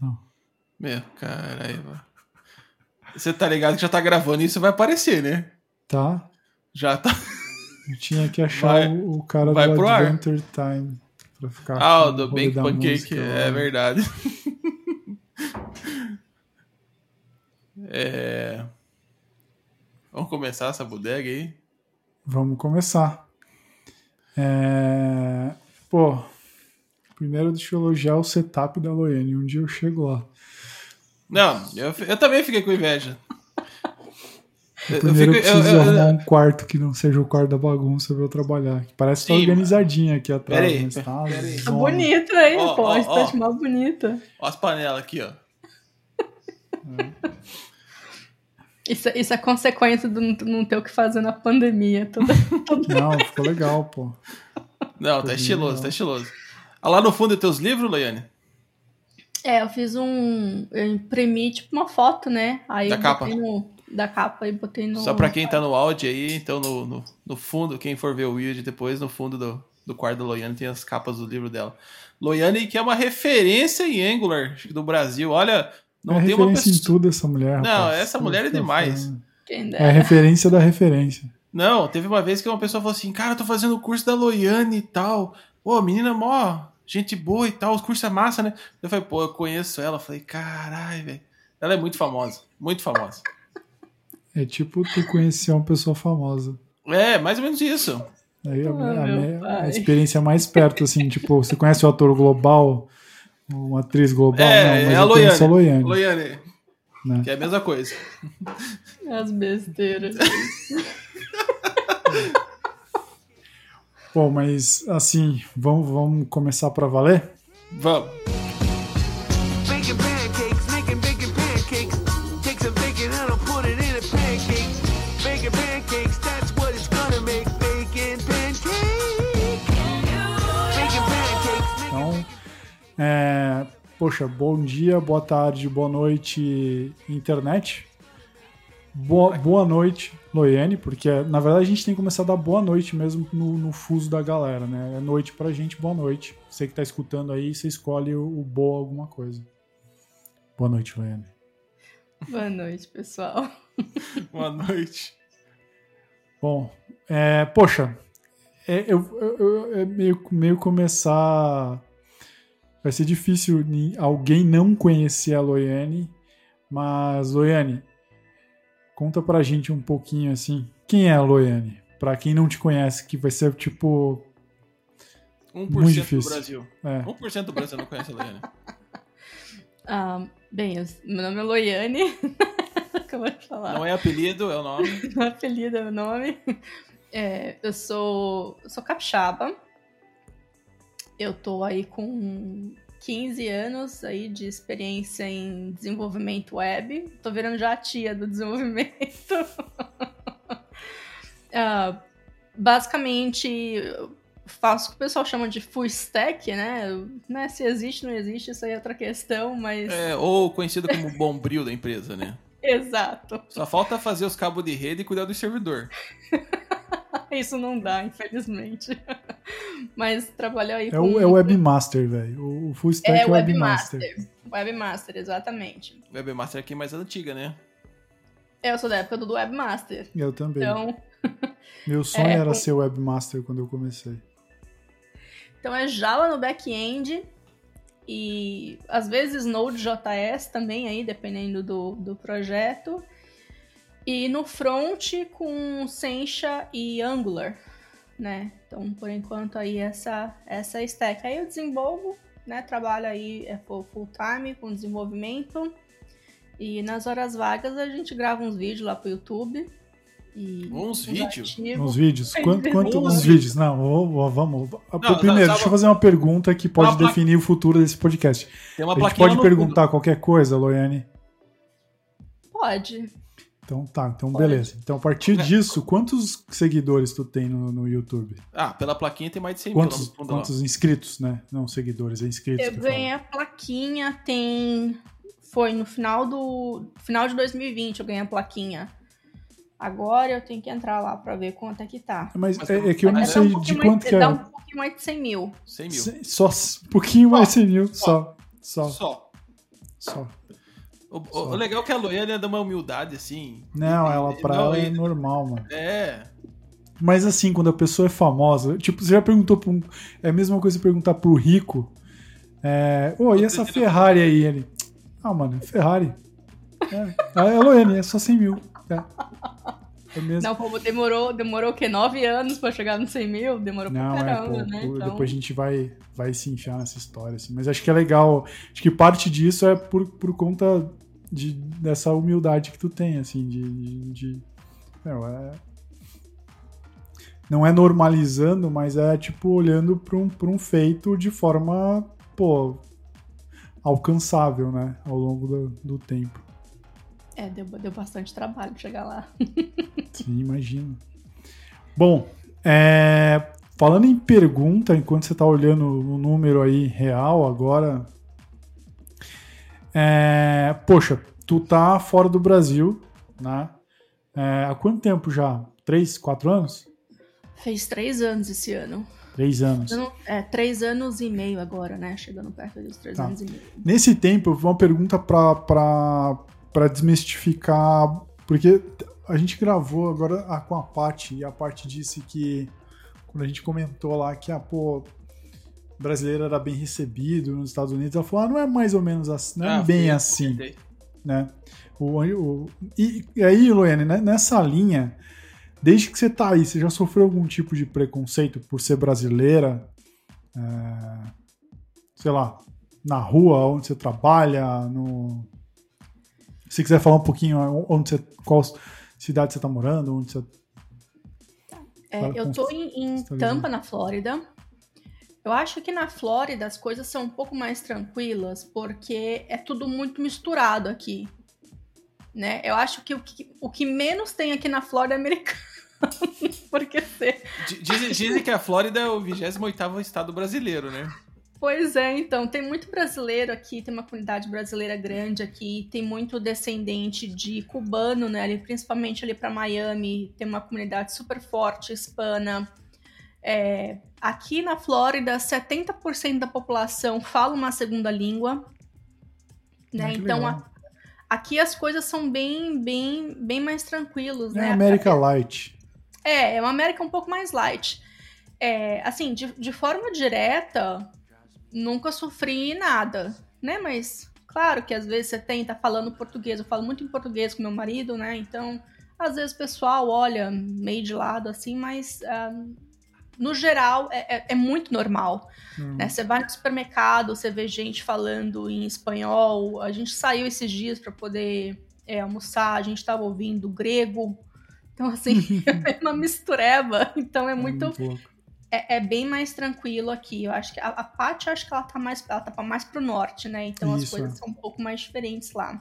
Não. Meu, caralho. Você tá ligado que já tá gravando isso vai aparecer, né? Tá? Já tá. Eu tinha que achar Vai- o, cara vai do pro ar. Adventure Time pra ficar. Ah, o do da Pancake, música é lá. verdade. É... Vamos começar essa bodega aí? Vamos começar. É... Pô, primeiro deixa eu elogiar o setup da Loiane. Um dia eu chego lá. Não, eu, eu também fiquei com inveja. Eu, Primeiro eu fico- eu- preciso eu- arrumar um quarto que não seja o quarto da bagunça pra eu trabalhar. Que parece que tá organizadinha aqui atrás. Pera aí, mas tá uma pera aí. Tá bonita aí, Ó, pô. de mal bonita. Ó as panelas aqui, ó. Isso, isso é consequência do não- ter o que fazer na pandemia. Toda, toda... Não, ficou legal, pô. Não, tá Tudo estiloso, legal. tá estiloso. Ah, lá no fundo tem teus livros, Loiane? É, eu fiz um. Eu imprimi tipo uma foto, né? Aí Da eu capa. no. Da capa e botei no. Só pra quem tá no áudio aí, então no, no, no fundo, quem for ver o vídeo depois, no fundo do, do quarto da Loiane tem as capas do livro dela. Loiane, que é uma referência em Angular acho que do Brasil. Olha, não é tem uma referência em tudo essa mulher. Não, rapaz. essa mulher é Puta, demais. Quem É a referência da referência. Não, teve uma vez que uma pessoa falou assim: Cara, eu tô fazendo o curso da Loiane e tal. Pô, menina mó, gente boa e tal, os cursos é massa, né? Eu falei, pô, eu conheço ela. Eu falei, caralho, velho. Ela é muito famosa, muito famosa. É tipo tu conhecer uma pessoa famosa. É, mais ou menos isso. Aí a, Ah, a minha- experiência mais perto, assim, tipo, você conhece o ator global, uma atriz global? É, não, mas é a conheço a Loiane. Loiane. Loiane, né? que é a mesma coisa. As besteiras. Bom, mas assim, vamos, vamos começar pra valer? Vamos. Baking pancakes, making bacon pancakes. Take some bacon and I'll put it in a pancake. Baking pancakes, that's what it's gonna make. Bacon pancake. Baking pancakes, making Então, é, poxa, bom dia, boa tarde, boa noite, internet. Boa, boa noite, Loiane, porque na verdade a gente tem que começar a dar boa noite mesmo no, no fuso da galera, né? É noite pra gente, boa noite. Você que tá escutando aí, você escolhe o, o boa alguma coisa. Boa noite, Loiane. Boa noite, pessoal. Boa noite. Bom, é, poxa, é, eu, eu- eu- é meio, meio começar. Vai ser difícil alguém não conhecer a Loiane, mas Loiane, conta pra gente um pouquinho assim. Quem é a Loiane? Pra quem não te conhece, que vai ser tipo. 1% Muito do difícil. Brasil. É, 1% do Brasil não conhece a Loiane. Ah, bem, eu- meu nome é Loiane. Acabou de falar. Não é apelido, é o nome. Meu apelido é o nome. É, eu sou, eu sou capixaba. Eu tô aí com 15 anos aí de experiência em desenvolvimento web. Tô virando já a tia do desenvolvimento. Ah, basicamente, faço o que o pessoal chama de full stack, né? né? Se existe, não existe, isso aí é outra questão, mas... É, ou conhecido como bombril da empresa, né? Exato. Só falta fazer os cabos de rede e cuidar do servidor. Isso não dá, infelizmente. Mas trabalhar aí é, com... o, é o Webmaster, velho. O, Full Stack é, É, o Webmaster. Webmaster. Webmaster, exatamente. Webmaster aqui é mais antiga, né? Eu sou da época do Webmaster. Eu também. Então, Meu sonho é, era com- ser Webmaster quando eu comecei. então é Java no back-end e às vezes Node.js também aí, dependendo do, do projeto. E no front com Sencha e Angular, né? Então, por enquanto aí essa essa stack. Aí eu desenvolvo, né? Trabalho aí é full time com desenvolvimento. E nas horas vagas a gente grava uns vídeos lá pro YouTube. E Uns vídeos? Uns vídeos? Quanto, quanto uns vídeos? Não, vou- vou- vamos. Não, Primeiro, não, deixa eu fazer uma pergunta que pode definir o futuro desse podcast. Tem uma A gente pode perguntar qualquer coisa, Loiane? Pode. Então tá, então Pode. beleza. Então a partir disso, quantos seguidores tu tem no, no YouTube? fundo. Ah, pela plaquinha tem mais de 100 mil lá Quantos, fundo lá. quantos inscritos, né? Não seguidores, é inscritos. Eu ganhei a plaquinha, tem. Foi no final do. Final de 2020 eu ganhei a plaquinha. Agora eu tenho que entrar lá pra ver quanto é que tá. Mas Mas é, é que eu não Dá um sei de quanto mais, que é. Dá um pouquinho mais de 100 mil. 100 mil. Só um pouquinho mais de 100 mil, só. Só. Só. Só. O, o- o legal é que a Loiane é de uma humildade, assim. Não, ela pra Não, ela é normal, mano. É. Mas assim, quando a pessoa é famosa, tipo, você já perguntou pra um. É a mesma coisa perguntar pro rico. É, Ô, e essa Ferrari aí? Ele. Ah, mano, é Ferrari. É, é Loene, é só 100 mil. É, é mesmo. Não, como demorou, demorou o quê? Nove anos pra chegar nos 100 mil? Demorou Não, pra é, caramba, pô, né? pô, Então, depois a gente vai, vai se enfiar nessa história, assim. Mas acho que é legal. Acho que parte disso é por, por conta de, dessa humildade que tu tem, assim, de. de, de- meu, é- não é normalizando, mas é tipo olhando para um, pra um feito de forma, pô, alcançável, né? Ao longo do, do tempo. É, deu, deu bastante trabalho chegar lá. Sim, imagino. Bom, é, falando em pergunta, enquanto você está olhando o número aí real agora, é, poxa, tu tá fora do Brasil, né? É, há quanto tempo já? Três, quatro anos? Fez três anos esse ano. Três anos. Não- é, três anos e meio agora, né? Chegando perto dos três Tá. anos e meio. Nesse tempo, uma pergunta para desmistificar, porque a gente gravou agora com a Paty, e a Paty disse que, quando a gente comentou lá que, ah, pô, brasileiro era bem recebido nos Estados Unidos, ela falou, ah, não é mais ou menos assim, não é Ah, bem assim, comentei. né? O, o- e, e aí, Loene, né, nessa linha, desde que você tá aí, você já sofreu algum tipo de preconceito por ser brasileira? É, sei lá, na rua, onde você trabalha, no... Se quiser falar um pouquinho onde você, qual cidade você tá morando, onde você... É, eu tô em, em Tampa, na Flórida. Eu acho que na Flórida as coisas são um pouco mais tranquilas, porque é tudo muito misturado aqui. Né? Eu acho que o, que o que menos tem aqui na Flórida é americano. porque você Dizem, dizem que a Flórida é o 28 estado brasileiro, né? Pois é, então, tem muito brasileiro aqui, tem uma comunidade brasileira grande aqui, tem muito descendente de cubano, né, ali, principalmente ali para Miami, tem uma comunidade super forte, hispana. É, aqui na Flórida, 70% da população fala uma segunda língua, né, Ah, então a- aqui as coisas são bem, bem, bem mais tranquilos, É né. América Light. É, é uma América um pouco mais light. É, assim, de, de forma direta, nunca sofri nada, né? Mas, claro que às vezes você tenta falando português. Eu falo muito em português com meu marido, né? Então, às vezes o pessoal olha meio de lado, assim, mas ah, no geral é, é- é muito normal. Hum. Né? Você vai no supermercado, você vê gente falando em espanhol. A gente saiu esses dias para poder é, almoçar, a gente estava ouvindo grego. Então, assim, é uma mistureba. Então, é muito. É, é bem mais tranquilo aqui. Eu acho que a, a Paty, acho que ela tá mais, ela tá mais pro norte, né? Então as Isso, coisas é. são um pouco mais diferentes lá.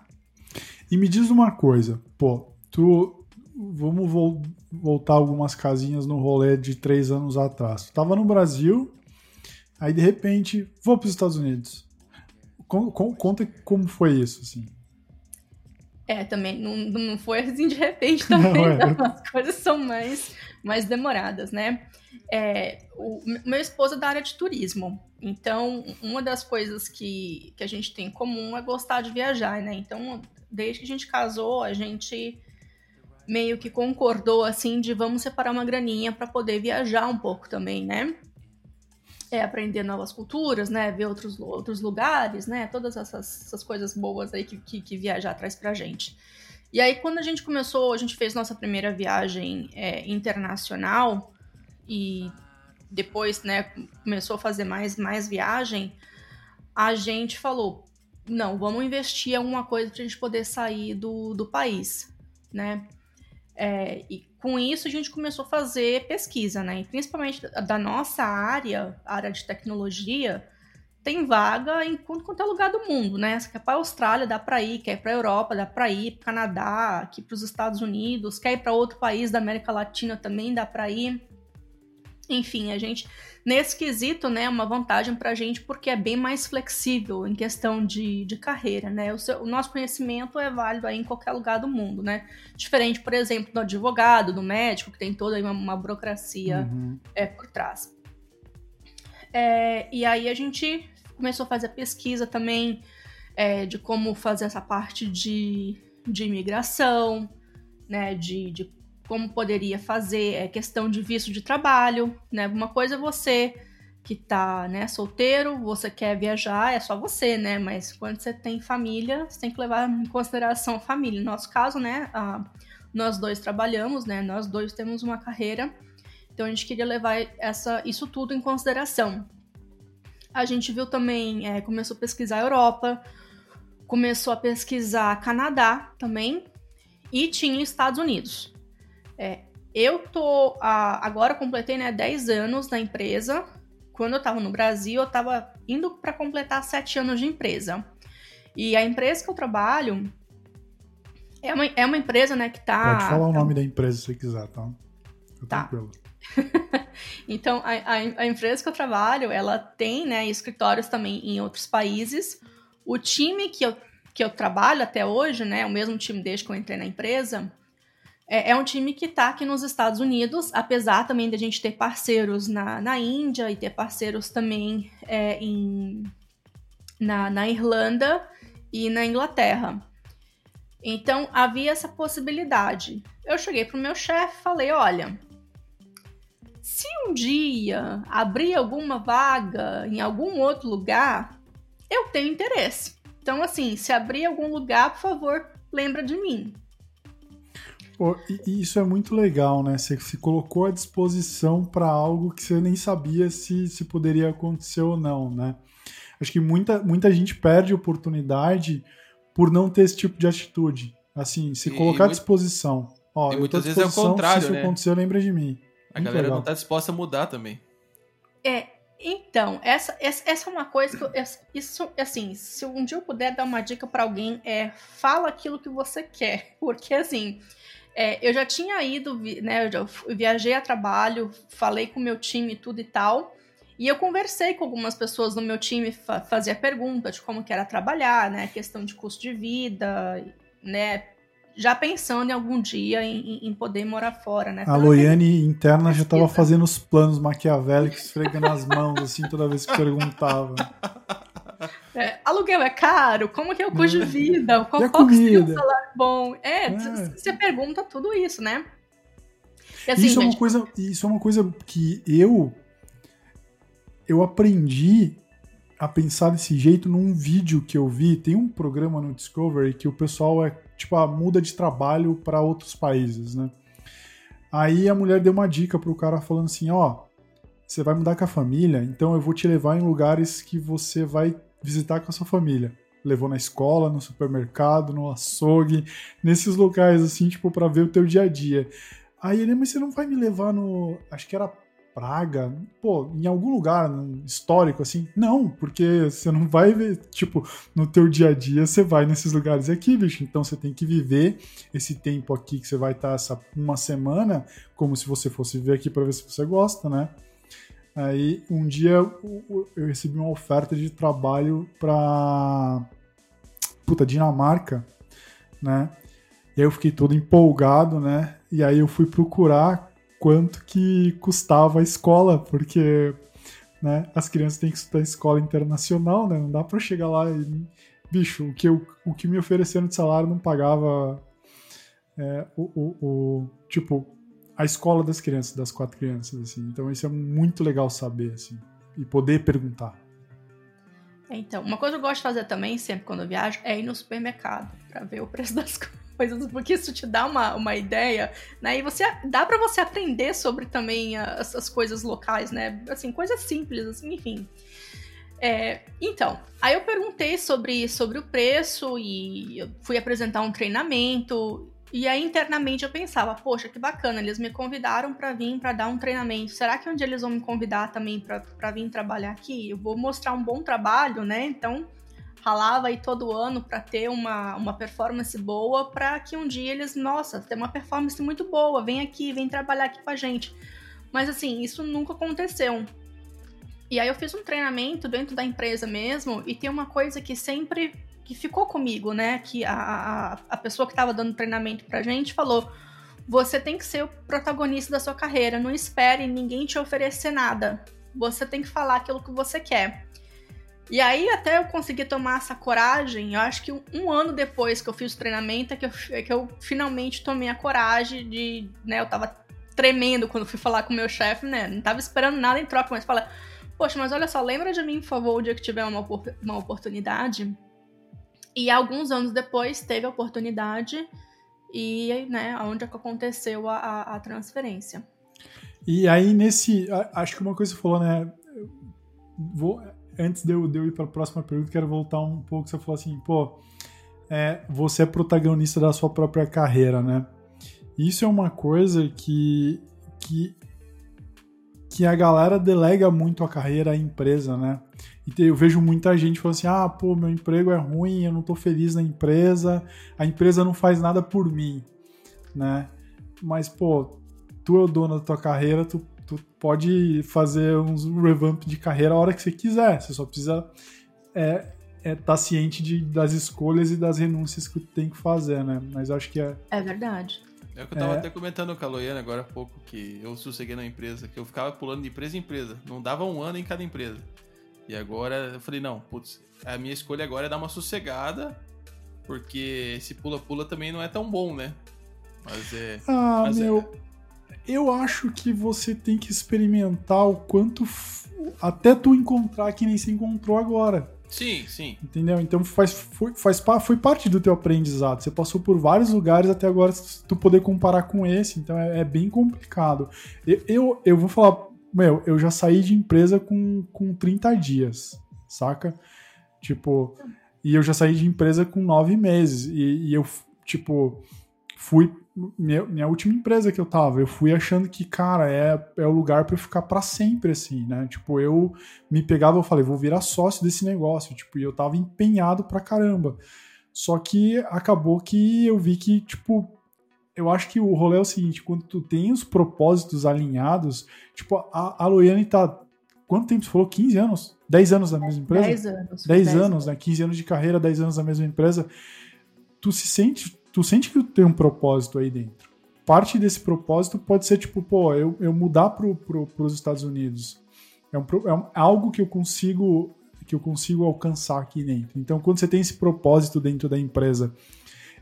E me diz uma coisa, pô, tu. Vamos vol- voltar algumas casinhas no rolê de três anos atrás. Tu tava no Brasil, aí de repente vou para os Estados Unidos. Con- con- conta como foi isso, assim. É, também não, não foi assim de repente também, Não, é. não. As coisas são mais, mais demoradas, né? É, o meu esposo é da área de turismo. Então, uma das coisas que, que a gente tem em comum é gostar de viajar, né? Então, desde que a gente casou, a gente meio que concordou assim de vamos separar uma graninha para poder viajar um pouco também, né? É, aprender novas culturas, né? Ver outros, outros lugares, né? Todas essas, essas coisas boas aí que, que, que viajar traz pra gente. E aí, quando a gente começou, a gente fez nossa primeira viagem é, internacional e depois, né, começou a fazer mais, mais viagem, a gente falou, não, vamos investir em alguma coisa pra gente poder sair do, do país, né? É, e com isso a gente começou a fazer pesquisa, né? E principalmente da- nossa área, a área de tecnologia, tem vaga em quanto é lugar do mundo, né? Quer para a Austrália, dá para ir, quer ir para a Europa, dá para ir, para Canadá, aqui para os Estados Unidos, quer ir para outro país da América Latina também dá para ir. Enfim, a gente nesse quesito, né, é uma vantagem para a gente porque é bem mais flexível em questão de, de carreira, né? O, seu- o nosso conhecimento é válido aí em qualquer lugar do mundo, né? Diferente, por exemplo, do advogado, do médico, que tem toda uma, uma burocracia Uhum. é, por trás. É, e aí a gente começou a fazer pesquisa também é, de como fazer essa parte de, de imigração, né, de, de como poderia fazer é, questão de visto de trabalho, né? Uma coisa é você que tá, né, solteiro, você quer viajar, é só você, né? Mas quando você tem família, você tem que levar em consideração a família. No nosso caso, né, a, nós dois trabalhamos, né? Nós dois temos uma carreira, então a gente queria levar essa, isso tudo em consideração. A gente viu também, é, começou a pesquisar a Europa, começou a pesquisar Canadá também, e tinha Estados Unidos. É, eu tô. A, agora completei né, 10 anos na empresa. Quando eu tava no Brasil, eu tava indo para completar 7 anos de empresa. E a empresa que eu trabalho é uma, é uma empresa, né, que tá. Pode falar o nome da empresa se você quiser, tá? Fica Tá. tranquilo. então, a, a, a empresa que eu trabalho, ela tem, né, escritórios também em outros países. O time que eu, que eu trabalho até hoje, né, o mesmo time desde que eu entrei na empresa, é, é um time que está aqui nos Estados Unidos, apesar também de a gente ter parceiros na, na Índia e ter parceiros também é, em, na, na Irlanda e na Inglaterra. Então havia essa possibilidade. Eu cheguei pro meu chefe falei: olha, se um dia abrir alguma vaga em algum outro lugar, eu tenho interesse. Então, assim, se abrir algum lugar, por favor, lembra de mim. Pô, e, e isso é muito legal, né? Você se colocou à disposição para algo que você nem sabia se, se poderia acontecer ou não, né? Acho que muita, muita gente perde oportunidade por não ter esse tipo de atitude. Assim, se E colocar à disposição. Ó, e muitas vezes é o contrário, Se isso né? acontecer, lembra de mim. A Muito galera legal. não tá disposta a mudar também. É, então, essa, essa, essa é uma coisa que eu, isso, assim, se um dia eu puder dar uma dica pra alguém, é fala aquilo que você quer. Porque, assim, é, eu já tinha ido, né, eu viajei a trabalho, falei com o meu time e tudo e tal, e eu conversei com algumas pessoas do meu time, fa fazia pergunta de como que era trabalhar, né, questão de custo de vida, né, já pensando em algum dia em, em- poder morar fora, né. A Loiane interna já tava pesquisa. fazendo os planos maquiavélicos, esfregando as mãos, assim, toda vez que perguntava. É, aluguel é caro? Como que é o custo de vida? Qual, qual que seria um salário bom? É, É. você pergunta tudo isso, né? E assim, isso, é uma gente, coisa, isso é uma coisa que eu eu aprendi a pensar desse jeito num vídeo que eu vi. Tem um programa no Discovery que o pessoal é tipo a muda de trabalho para outros países, né? Aí a mulher deu uma dica pro cara falando assim, ó, você vai mudar com a família, então eu vou te levar em lugares que você vai visitar com a sua família. Levou na escola, no supermercado, no açougue, nesses locais assim, tipo, para ver o teu dia a dia. Aí ele, mas você não vai me levar no. Acho que era Praga, pô, em algum lugar histórico assim? Não, porque você não vai ver, tipo, no teu dia a dia você vai nesses lugares aqui, bicho. Então você tem que viver esse tempo aqui que você vai estar essa uma semana, como se você fosse viver aqui para ver se você gosta, né? Aí um dia eu recebi uma oferta de trabalho pra puta Dinamarca, né? E aí eu fiquei todo empolgado, né? E aí eu fui procurar quanto que custava a escola, porque né, as crianças têm que estudar escola internacional, né? Não dá pra chegar lá e. Bicho, o que, eu, o que me ofereceram de salário não pagava é, o, o- o- Tipo, a escola das crianças, das quatro crianças, assim. Então isso é muito legal saber, assim. E poder perguntar. então, uma coisa que eu gosto de fazer também, sempre quando eu viajo, é ir no supermercado pra ver o preço das coisas, porque isso te dá uma, uma ideia, né? E você dá pra você aprender sobre também as, as coisas locais, né? Assim, coisas simples, assim, enfim. É, então, aí eu perguntei sobre, sobre o preço e fui apresentar um treinamento. E aí internamente eu pensava, poxa, que bacana, eles me convidaram pra vir pra dar um treinamento. Será que um dia eles vão me convidar também pra vir trabalhar aqui? Eu vou mostrar um bom trabalho, né? Então, ralava aí todo ano pra ter uma, uma performance boa, pra que um dia eles, nossa, tem uma performance muito boa, vem aqui, vem trabalhar aqui com a gente. Mas assim, isso nunca aconteceu. E aí eu fiz um treinamento dentro da empresa mesmo, e tem uma coisa que sempre que ficou comigo, né? Que a, a, a pessoa que estava dando treinamento pra gente falou: você tem que ser o protagonista da sua carreira, não espere ninguém te oferecer nada. Você tem que falar aquilo que você quer. E aí, até eu conseguir tomar essa coragem, eu acho que um, um ano depois que eu fiz o treinamento é que eu, é que eu finalmente tomei a coragem de. Né, eu tava tremendo quando fui falar com o meu chefe, né? Não tava esperando nada em troca, mas falar. Poxa, mas olha só, lembra de mim, por favor, o dia que tiver uma, uma oportunidade? E alguns anos depois teve a oportunidade e, né, onde é aconteceu a, a, a transferência. E aí, nesse. Acho que uma coisa que você falou, né? Vou, antes de eu, de eu ir para a próxima pergunta, quero voltar um pouco. Você falou assim, pô, é, você é protagonista da sua própria carreira, né? Isso é uma coisa que, que, que a galera delega muito a carreira à empresa, né? E eu vejo muita gente falando assim: ah, pô, meu emprego é ruim, eu não tô feliz na empresa, a empresa não faz nada por mim, né? Mas, pô, tu é o dono da tua carreira, tu, tu pode fazer uns revamp de carreira a hora que você quiser. Você só precisa é, é tá ciente de, das escolhas e das renúncias que tu tem que fazer, né? Mas acho que é. É verdade. É o que eu tava É. até comentando com a Loiana agora há pouco, que eu sosseguei na empresa, que eu ficava pulando de empresa em empresa. Não dava um ano em cada empresa. E agora eu falei, não, putz, a minha escolha agora é dar uma sossegada, porque esse pula-pula também não é tão bom, né? Mas é. Ah, Mas é- meu. Eu acho que você tem que experimentar o quanto. f- Até tu encontrar que nem se encontrou agora. Sim, sim. Entendeu? Então faz, foi, faz, foi parte do teu aprendizado. Você passou por vários lugares até agora tu poder comparar com esse, então é, é bem complicado. Eu, eu, eu vou falar, meu, eu já saí de empresa com, com 30 dias, saca? Tipo, e eu já saí de empresa com nove meses. E, e eu, tipo, fui. Minha, minha última empresa que eu tava, eu fui achando que, cara, é, é o lugar pra eu ficar pra sempre, assim, né? Tipo, eu me pegava, eu falei, vou virar sócio desse negócio, tipo, e eu tava empenhado pra caramba. Só que acabou que eu vi que, tipo, eu acho que o rolê é o seguinte, quando tu tem os propósitos alinhados, tipo, a, a Loiane tá, quanto tempo você falou? 15 anos? 10 anos na mesma empresa? 10 anos. 10 10 anos, né? 15 anos de carreira, 10 anos na mesma empresa. Tu se sente, tu sente que tu tem um propósito aí dentro. Parte desse propósito pode ser tipo, pô, eu, eu mudar pro, pro, pros Estados Unidos. É, um, é um- algo que eu consigo que eu consigo alcançar aqui dentro. Então, quando você tem esse propósito dentro da empresa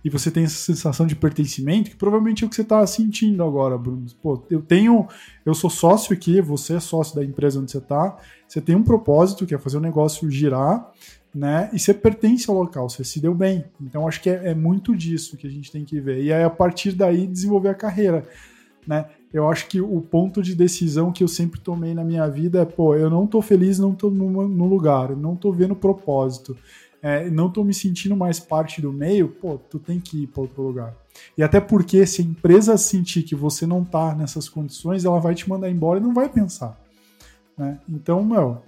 e você tem essa sensação de pertencimento, que provavelmente é o que você está sentindo agora, Bruno. Pô, eu tenho, eu sou sócio aqui, você é sócio da empresa onde você está, você tem um propósito que é fazer o negócio girar, né? E você pertence ao local, você se deu bem. Então acho que é, é muito disso que a gente tem que ver. E aí a partir daí desenvolver a carreira, né? Eu acho que o ponto de decisão que eu sempre tomei na minha vida é, pô, eu não tô feliz, não tô no, no lugar, não tô vendo propósito, é, não tô me sentindo mais parte do meio, pô, tu tem que ir para outro lugar. E até porque se a empresa sentir que você não tá nessas condições, ela vai te mandar embora e não vai pensar, né? Então, meu,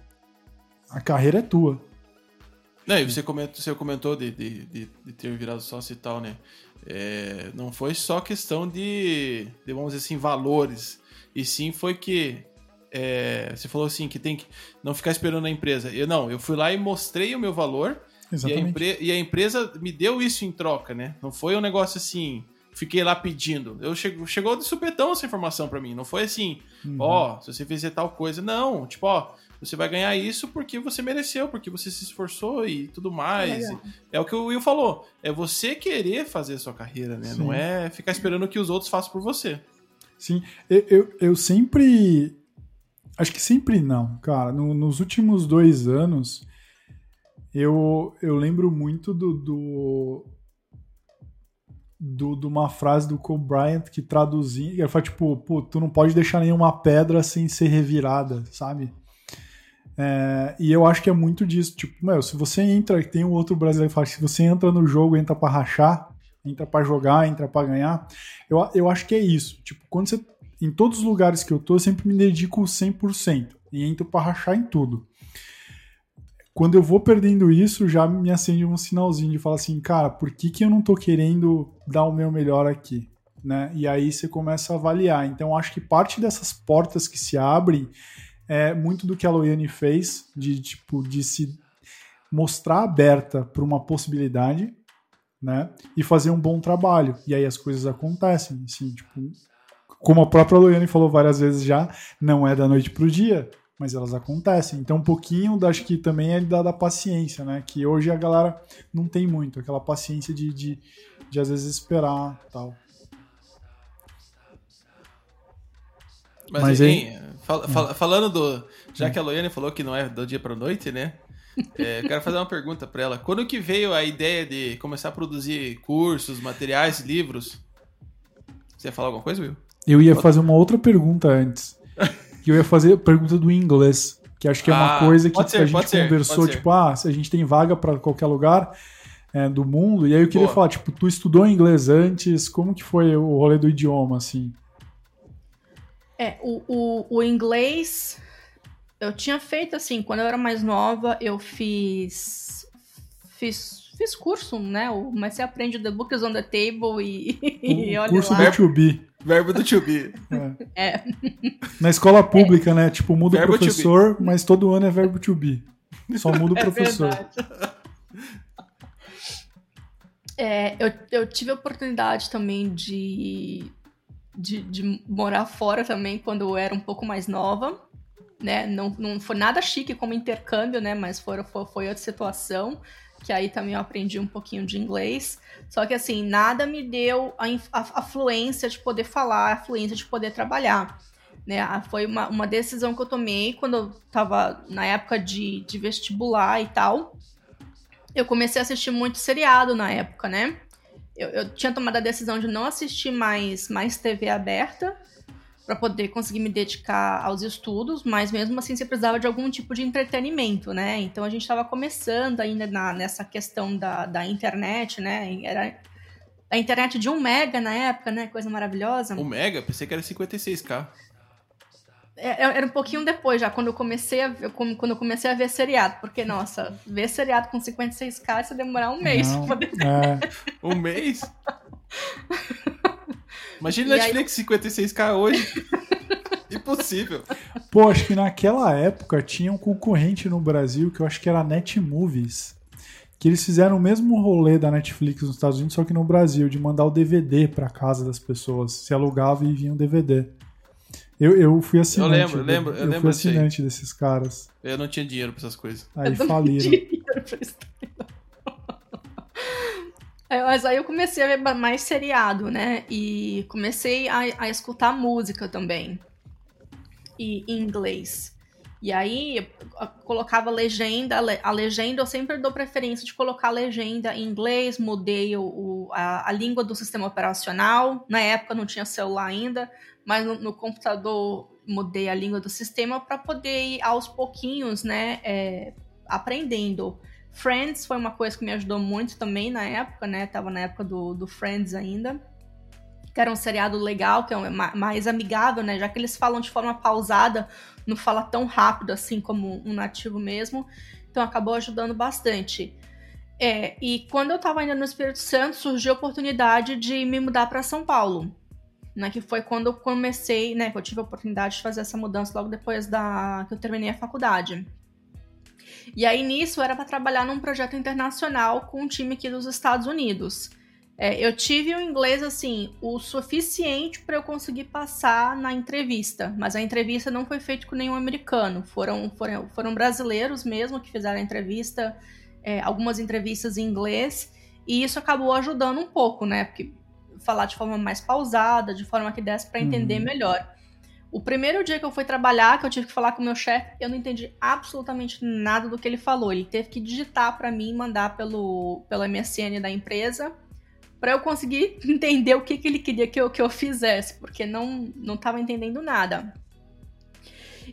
a carreira é tua. Não, e você comentou, você comentou de, de, de, de ter virado sócio e tal, né? É, não foi só questão de, de, vamos dizer assim, valores. E sim foi que é, você falou assim que tem que não ficar esperando a empresa. Eu não, eu fui lá e mostrei o meu valor e a, Exatamente. e a empresa me deu isso em troca, né? Não foi um negócio assim, fiquei lá pedindo. Eu chego, chegou de supetão essa informação pra mim. Não foi assim, Uhum. ó, se você fizer tal coisa. Não, tipo, ó, você vai ganhar isso porque você mereceu, porque você se esforçou e tudo mais. Legal. É o que o Will falou. É você querer fazer a sua carreira, né? Sim. Não é ficar esperando que os outros façam por você. Sim, eu, eu, eu sempre. Acho que sempre não, cara. No- nos últimos dois anos, eu, eu lembro muito do. do do- de uma frase do Kobe Bryant que traduzia, ele fala tipo, pô, tu não pode deixar nenhuma pedra sem ser revirada, sabe? É, e eu acho que é muito disso, tipo, meu, se você entra, tem um outro brasileiro que fala se você entra no jogo, entra pra rachar, entra pra jogar, entra pra ganhar, eu, eu acho que é isso. Tipo, quando você. Em todos os lugares que eu tô, eu sempre me dedico 100% e entro pra rachar em tudo. Quando eu vou perdendo isso, já me acende um sinalzinho de falar assim, cara, por que, que eu não tô querendo dar o meu melhor aqui? Né? E aí você começa a avaliar. Então, acho que parte dessas portas que se abrem é muito do que a Loiane fez, de tipo, de se mostrar aberta para uma possibilidade, né? E fazer um bom trabalho. E aí as coisas acontecem, assim, tipo, como a própria Loiane falou várias vezes já, não é da noite pro dia, mas elas acontecem. Então, um pouquinho, da- acho que também é da, da paciência, né? Que hoje a galera não tem muito, aquela paciência de, de, de às vezes esperar tal. Mas, Mas enfim, fal- fal- falando do. Já que a Loiane falou que não é do dia pra noite, né? É, eu quero fazer uma pergunta pra ela. Quando que veio a ideia de começar a produzir cursos, materiais, livros? Você ia falar alguma coisa, Will? Eu ia fazer uma outra pergunta antes. Que eu ia fazer a pergunta do inglês, que acho que é uma Ah, coisa que pode ser, a gente conversou, ser. tipo, ah, se a gente tem vaga pra qualquer lugar é, do mundo. E aí eu queria Boa. falar, tipo, tu estudou inglês antes, como que foi o rolê do idioma, assim? É, o, o, o inglês eu tinha feito assim, quando eu era mais nova, eu fiz. Fiz, fiz curso, né? O- Mas você aprende The Book is on the Table e, e o olha curso lá. do to be. Verbo do to be. É, Na escola pública, né? Tipo, muda o Verbo be. professor, mas todo ano é verbo to be. Só muda o é professor. verdade. É, eu, eu tive a oportunidade também de, de, de morar fora também quando eu era um pouco mais nova. Né? Não, não foi nada chique como intercâmbio, né? Mas foi, foi, foi outra situação. Que aí também eu aprendi um pouquinho de inglês. Só que assim, nada me deu a, a, a fluência de poder falar, a fluência de poder trabalhar. Né? Ah, Foi uma, uma decisão que eu tomei quando eu tava na época de, de vestibular e tal. Eu comecei a assistir muito seriado na época, né? Eu, eu tinha tomado a decisão de não assistir mais, mais TV aberta para poder conseguir me dedicar aos estudos, mas mesmo assim você precisava de algum tipo de entretenimento, né? Então a gente estava começando ainda na- nessa questão da, da internet, né? Era a internet de 1 mega na época, né? Coisa maravilhosa. O Mega? Pensei que era 56k. É, Era um pouquinho depois já, quando eu comecei a ver, quando eu comecei a ver seriado, porque, nossa, ver seriado com 56k isso ia demorar um mês Não, pra poder é, Um mês? Imagina E aí- Netflix 56k hoje. Impossível. Pô, acho que naquela época tinha um concorrente no Brasil que eu acho que era a Netmovies. Que eles fizeram o mesmo rolê da Netflix nos Estados Unidos, só que no Brasil, de mandar o DVD pra casa das pessoas. Se alugava e vinha um DVD. Eu, eu fui assinante. lembro, eu lembro, eu eu lembro fui assinante desses caras. Eu não tinha dinheiro pra essas coisas. Aí Eu faliram. tinha dinheiro pra isso. É, Mas aí eu comecei a ver mais seriado, né? E comecei a, a escutar música também. E em inglês. E aí colocava legenda, a le- a legenda eu sempre dou preferência de colocar legenda em inglês, mudei o- a, a língua do sistema operacional. Na época não tinha celular ainda, mas no, no computador mudei a língua do sistema para poder ir aos pouquinhos, né, é, aprendendo. Friends foi uma coisa que me ajudou muito também na época, né? Tava na época do, do Friends ainda. Que era um seriado legal, que é ma- mais amigável, né? Já que eles falam de forma pausada, não fala tão rápido assim como um nativo mesmo. Então acabou ajudando bastante. É, e quando eu tava ainda no Espírito Santo, surgiu a oportunidade de me mudar para São Paulo. Né, que foi quando eu comecei, né? Que eu tive a oportunidade de fazer essa mudança logo depois da que eu terminei a faculdade. E aí nisso era para trabalhar num projeto internacional com um time aqui dos Estados Unidos. É, eu tive o inglês assim o suficiente para eu conseguir passar na entrevista, mas a entrevista não foi feita com nenhum americano. Foram foram, foram brasileiros mesmo que fizeram a entrevista, é, algumas entrevistas em inglês e isso acabou ajudando um pouco, né? Porque falar de forma mais pausada, de forma que desse para entender Uhum. melhor. O primeiro dia que eu fui trabalhar, que eu tive que falar com o meu chefe, eu não entendi absolutamente nada do que ele falou. Ele teve que digitar para mim, mandar pelo, pelo MSN da empresa, para eu conseguir entender o que, que ele queria que eu, que eu fizesse, porque não não estava entendendo nada.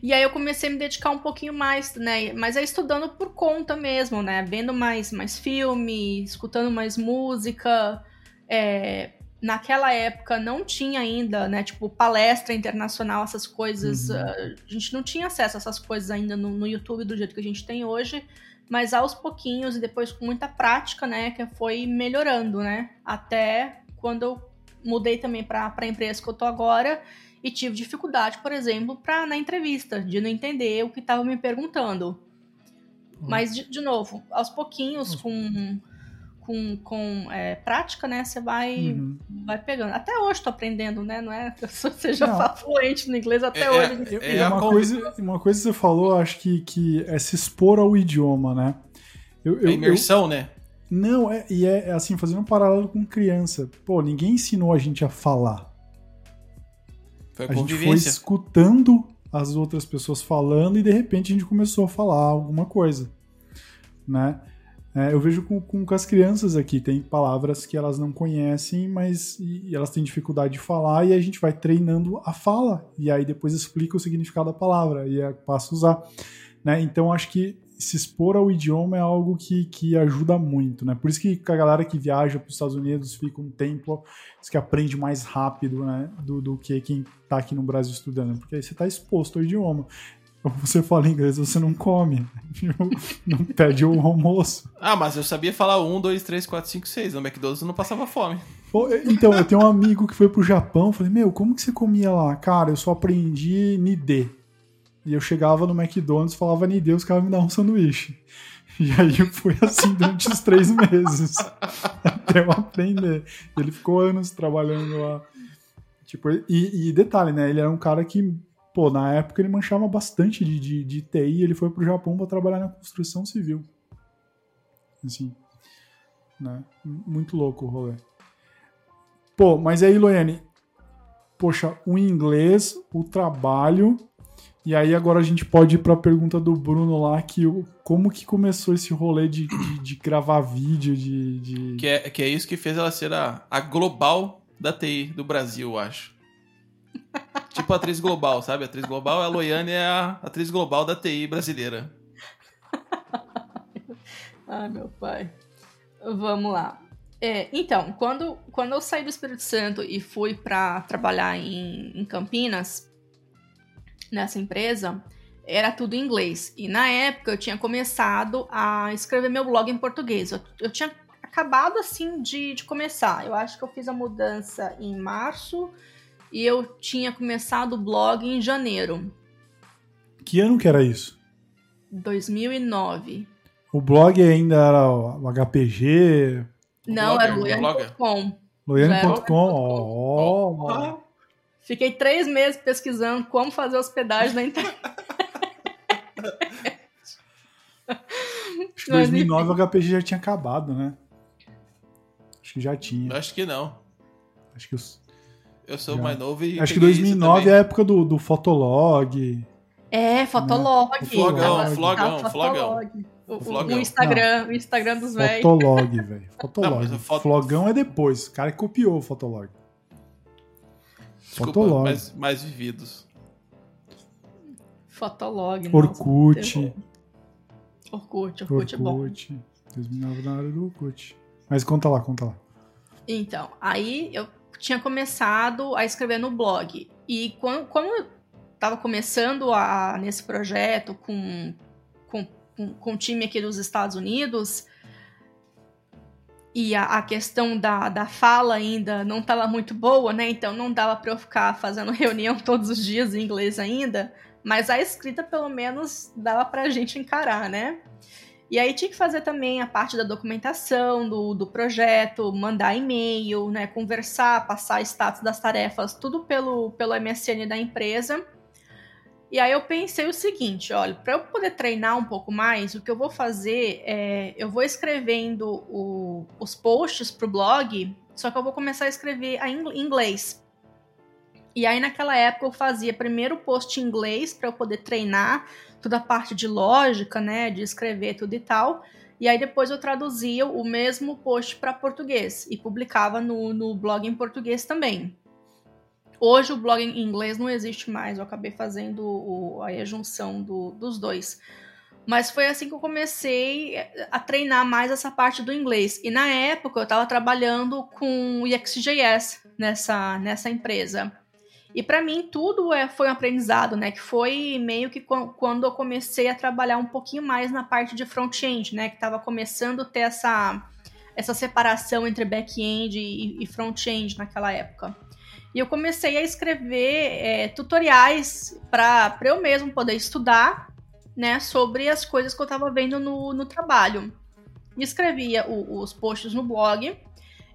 E aí eu comecei a me dedicar um pouquinho mais, né? Mas é estudando por conta mesmo, né? Vendo mais, mais filme, escutando mais música. É, naquela época não tinha ainda, né? Tipo, palestra internacional, essas coisas. Uhum. ah, a gente não tinha acesso a essas coisas ainda no, no YouTube do jeito que a gente tem hoje. Mas aos pouquinhos e depois com muita prática, né? Que foi melhorando, né? Até quando eu mudei também para a empresa que eu tô agora e tive dificuldade, por exemplo, pra, na entrevista, de não entender o que estavam me perguntando. Mas, de, de novo, aos pouquinhos, com, com, com é, prática, né, você vai, Uhum. vai pegando. Até hoje tô aprendendo, né? Não é que eu seja Não. fluente no inglês até É, hoje. é, E a uma, coisa, uma coisa que você falou, acho que, que é se expor ao idioma, né? Eu, eu- A eu- imersão, né? não, é, e é é assim, fazendo um paralelo com criança. Pô, ninguém ensinou a gente a falar. Foi a A gente foi escutando as outras pessoas falando e de repente a gente começou a falar alguma coisa, né? É, eu vejo com, com, com as crianças aqui, tem palavras que elas não conhecem, mas e, elas têm dificuldade de falar e a gente vai treinando a fala e aí depois explica o significado da palavra e é, passa a usar, né? Então acho que se expor ao idioma é algo que, que ajuda muito, né? Por isso que a galera que viaja para os Estados Unidos fica um tempo, que aprende mais rápido, né? Do, do que quem tá aqui no Brasil estudando, porque aí você tá exposto ao idioma. Como você fala inglês, você não come, não pede o almoço. Ah, mas eu sabia falar 1, 2, 3, 4, 5, 6. No McDonald's eu não passava fome. Então, eu tenho um amigo que foi pro Japão, falei, meu, como que você comia lá? Cara, eu só aprendi Nidê. E eu chegava no McDonald's, falava Nidê, os caras me davam um sanduíche. E aí eu fui assim durante os três meses, até eu aprender. Ele ficou anos trabalhando lá. Tipo, e, e detalhe, né? Ele era um cara que, pô, na época ele manchava bastante de, de, de TI, ele foi pro Japão pra trabalhar na construção civil. Assim, né? Muito louco o rolê. Pô, mas aí, Loiane, poxa, o inglês, o trabalho, e aí agora a gente pode ir pra pergunta do Bruno lá, que como que começou esse rolê de, de, de gravar vídeo, de... de... Que é, que é isso que fez ela ser a, a global da TI do Brasil, eu acho. Tipo atriz global, sabe? Atriz global, a Loiane é a atriz global da TI brasileira. Ai, meu pai. Vamos lá. É, então, quando, quando eu saí do Espírito Santo e fui para trabalhar em, em Campinas, nessa empresa, era tudo em inglês. E na época eu tinha começado a escrever meu blog em português. Eu, eu tinha acabado assim de, de começar. Eu acho que eu fiz a mudança em março e eu tinha começado o blog em janeiro, Que ano que era isso? 2009. O blog ainda era o HPG, Não, blogger, era o. Loiane.com. loiane.com, Já era ó, Fiquei três meses pesquisando como fazer hospedagem na internet. Acho que Mas, 2009 o HPG já tinha acabado, né? Acho que já tinha. Acho que não. Acho que, os- Eu sou Já. mais novo e. acho que peguei isso 2009 é a época do, do Fotolog. É, Fotolog. Flogão, Tava- flogão, tava flogão. Fotolog. O, o- Flogão. o Instagram, o Instagram dos velhos. Fotolog, velho. Fotolog. Não, foto- Flogão é depois. O cara que copiou o Fotolog. Desculpa, Fotolog. mais, mais vividos. Fotolog. nossa, Orkut. terror. Orkut, Orkut é bom. Orkut. 2009 na área do Orkut. Mas conta lá, conta lá. Então, aí eu tinha começado a escrever no blog. E quando, como eu estava começando a, nesse projeto com, com, com, com o time aqui dos Estados Unidos, e a, a questão da, da fala ainda não estava muito boa, né? Então não dava para eu ficar fazendo reunião todos os dias em inglês ainda. Mas a escrita, pelo menos, dava pra gente encarar, né? E aí tinha que fazer também a parte da documentação do, do projeto, mandar e-mail, né, conversar, passar status das tarefas, tudo pelo, pelo MSN da empresa. E aí eu pensei o seguinte, olha, para eu poder treinar um pouco mais, o que eu vou fazer é, eu vou escrevendo o- os posts pro blog, só que eu vou começar a escrever em inglês. E aí naquela época eu fazia primeiro o post em inglês para eu poder treinar toda a parte de lógica, né, de escrever tudo e tal. E aí depois eu traduzia o mesmo post para português e publicava no, no blog em português também. Hoje o blog em inglês não existe mais, eu acabei fazendo o, a junção do- dos dois. Mas foi assim que eu comecei a treinar mais essa parte do inglês. E na época eu estava trabalhando com o EXJS nessa, nessa empresa. E para mim tudo é, foi um aprendizado, né? Que foi meio que quan- quando eu comecei a trabalhar um pouquinho mais na parte de front-end, né? Que estava começando a ter essa, essa separação entre back-end e, e front-end naquela época. E eu comecei a escrever é, tutoriais para eu mesmo poder estudar, né? Sobre as coisas que eu estava vendo no, no trabalho. e escrevia o- os posts no blog.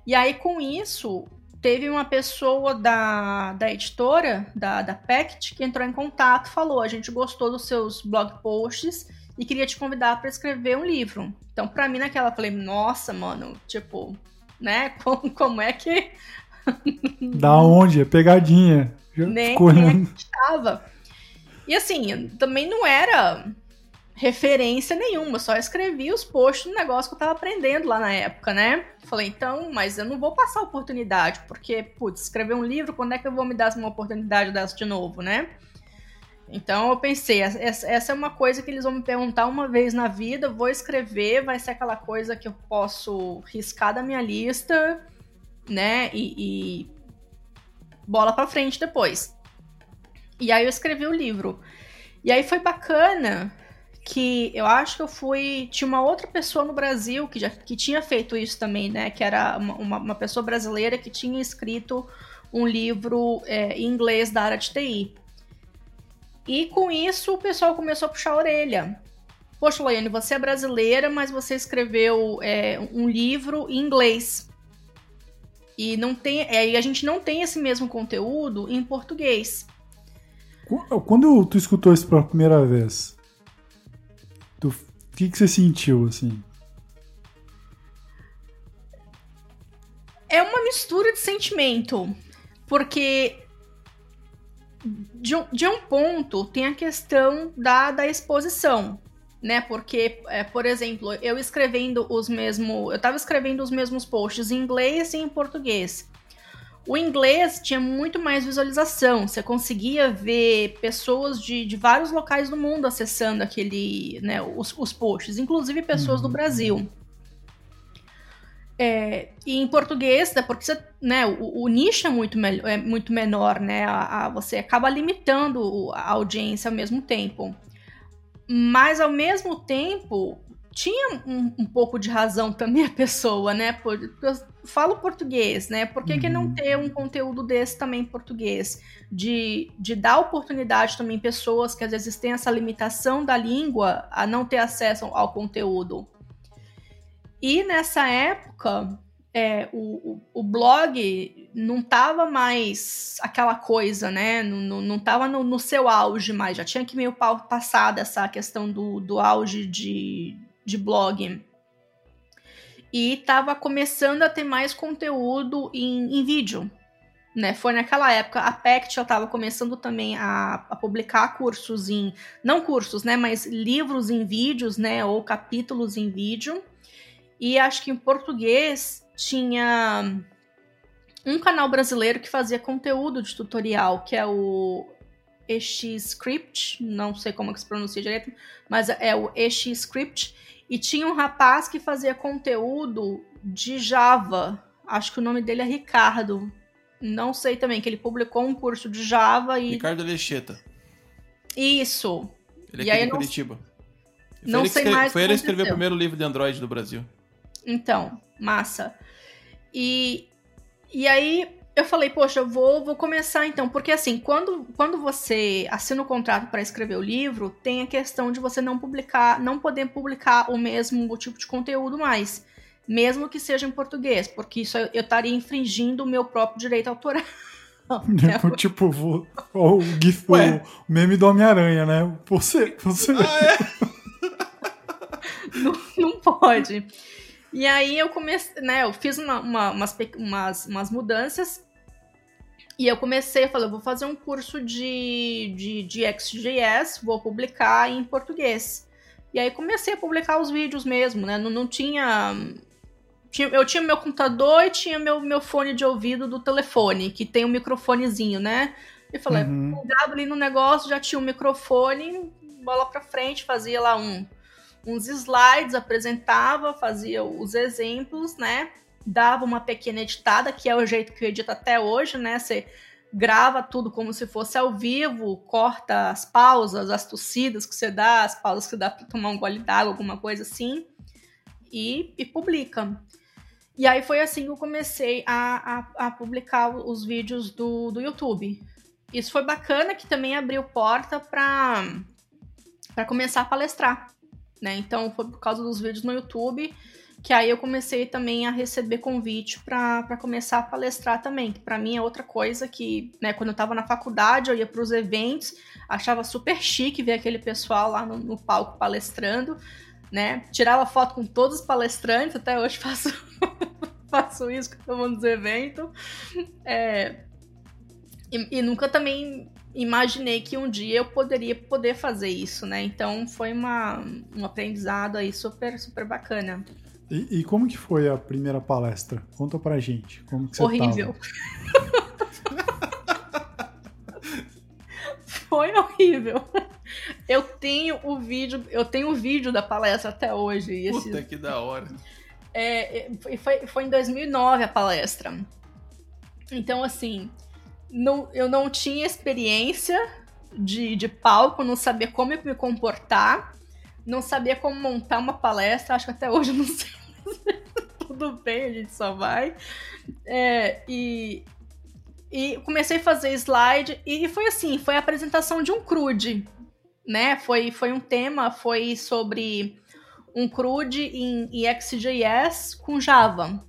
E aí, com isso, teve uma pessoa da, da editora, da, da Pact, que entrou em contato, falou: a gente gostou dos seus blog posts e queria te convidar para escrever um livro. Então, pra mim, naquela, eu falei: nossa, mano, tipo, né? Como, como é que Da onde? É pegadinha. Já nem, nem olhando. acreditava. E assim, também não era referência nenhuma, só escrevi os posts do negócio que eu tava aprendendo lá na época, né? Falei, então, mas eu não vou passar a oportunidade, porque, putz, escrever um livro, quando é que eu vou me dar uma oportunidade dessa de novo, né? Então eu pensei, essa, essa é uma coisa que eles vão me perguntar uma vez na vida, vou escrever, vai ser aquela coisa que eu posso riscar da minha lista, né? E, e bola pra frente depois. E aí eu escrevi o livro. E aí foi bacana que eu acho que eu fui. Tinha uma outra pessoa no Brasil que, já, que tinha feito isso também, né? Que era uma, uma, pessoa brasileira que tinha escrito um livro é, em inglês da área de TI. E com isso o pessoal começou a puxar a orelha. Poxa, Loiane, você é brasileira, mas você escreveu é, um livro em inglês. E não tem, é, e a gente não tem esse mesmo conteúdo em português. Qu- Quando tu escutou isso pela primeira vez, que, que você sentiu, assim? É uma mistura de sentimento, porque de um, de um ponto tem a questão da, da exposição, né? Porque, é, por exemplo, eu escrevendo os mesmos. Eu tava escrevendo os mesmos posts em inglês e em português. O inglês tinha muito mais visualização, você conseguia ver pessoas de, de vários locais do mundo acessando aquele, né, os, os posts, inclusive pessoas do Brasil. É, e em português, né, porque você, né, o, o nicho é muito, é muito menor, né? a- a- você acaba limitando a audiência ao mesmo tempo. Mas ao mesmo tempo, tinha um, um pouco de razão também a pessoa, né? Por, falo português, né? Por que, que não Uhum. ter um conteúdo desse também em português? De, de dar oportunidade também pessoas que às vezes têm essa limitação da língua a não ter acesso ao conteúdo. E nessa época, é, o, o, o blog não tava mais aquela coisa, né? Não, não, não tava no, no seu auge mais. Já tinha que meio pa- passado essa questão do, do auge de, de blog. E tava começando a ter mais conteúdo em, em vídeo. Né? Foi naquela época, a PECT já estava começando também a, a publicar cursos em. Não cursos, né? Mas livros em vídeos, né? Ou capítulos em vídeo. E acho que em português tinha um canal brasileiro que fazia conteúdo de tutorial, que é o EXScript, não sei como é que se pronuncia direito, mas é o EXScript. E tinha um rapaz que fazia conteúdo de Java. Acho que o nome dele é Ricardo. Não sei também, que ele publicou um curso de Java e. Ricardo Alexeta. Isso. Ele E é aí aqui eu de não- Curitiba. Não sei escre- mais Foi ele que escreveu o primeiro livro de Android do Brasil. Então, massa. E, e aí eu falei, poxa, eu vou, vou começar então. Porque assim, quando, quando você assina o contrato para escrever o livro, tem a questão de você não publicar, não poder publicar o mesmo tipo de conteúdo mais. Mesmo que seja em português, porque isso eu estaria infringindo o meu próprio direito autoral. né? tipo, vou- ó, o GIF, o Ué. meme do Homem-Aranha, né? Você, você. não, não pode. E aí eu comecei, né? Eu fiz uma- uma- umas, umas, umas mudanças. E eu comecei, eu falei, eu vou fazer um curso de, de, de XJS, vou publicar em português. E aí comecei a publicar os vídeos mesmo, né? Não, não tinha, tinha- Eu tinha meu computador e tinha meu, meu fone de ouvido do telefone, que tem um microfonezinho, né? E falei, Uhum. ali no negócio, já tinha um microfone, bola pra frente, fazia lá um, uns slides, apresentava, fazia os exemplos, né? Dava uma pequena editada, que é o jeito que eu edito até hoje, né? Você grava tudo como se fosse ao vivo, corta as pausas, as tossidas que você dá, as pausas que dá pra tomar um gole d'água, alguma coisa assim, e, e publica. E aí foi assim que eu comecei a, a, a publicar os vídeos do, do YouTube. Isso foi bacana que também abriu porta para para começar a palestrar, né? Então foi por causa dos vídeos no YouTube que aí eu comecei também a receber convite para começar a palestrar também, que para mim é outra coisa que, né, quando eu estava na faculdade, eu ia para os eventos, achava super chique ver aquele pessoal lá no, no, palco palestrando, né? Tirava foto com todos os palestrantes, até hoje faço, faço isso quando eu vou nos eventos. É, e, e nunca também imaginei que um dia eu poderia poder fazer isso, né? Então foi uma, um aprendizado aí super, super bacana. E, e, como que foi a primeira palestra? Conta pra gente. Como que você Horrível. foi horrível. Eu tenho o vídeo, eu tenho o vídeo da palestra até hoje. E esse, Puta que da hora. É, foi, foi em 2009 a palestra. Então, assim, não, eu não tinha experiência de, de palco, não sabia como me comportar, não sabia como montar uma palestra, acho que até hoje não sei. Tudo bem, a gente só vai. É, e, e comecei a fazer slide, e foi assim, foi a apresentação de um CRUD, né? Foi, foi um tema, foi sobre um CRUD em, em XJS com Java.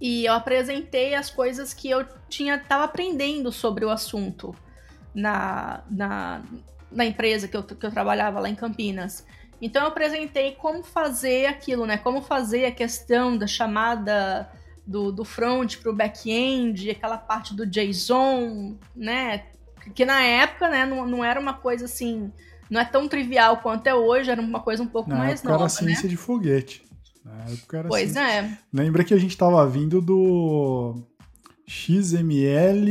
E eu apresentei as coisas que eu tinha tava aprendendo sobre o assunto na, na, na empresa que eu, que eu trabalhava lá em Campinas. Então eu apresentei como fazer aquilo, né? Como fazer a questão da chamada do, do front para o back-end, aquela parte do JSON, né? Que na época, né, não, não era uma coisa assim, não é tão trivial quanto é hoje, era uma coisa um pouco na mais época nova. Era ciência né? de foguete. Na época era pois assim. é. Lembra que a gente tava vindo do XML.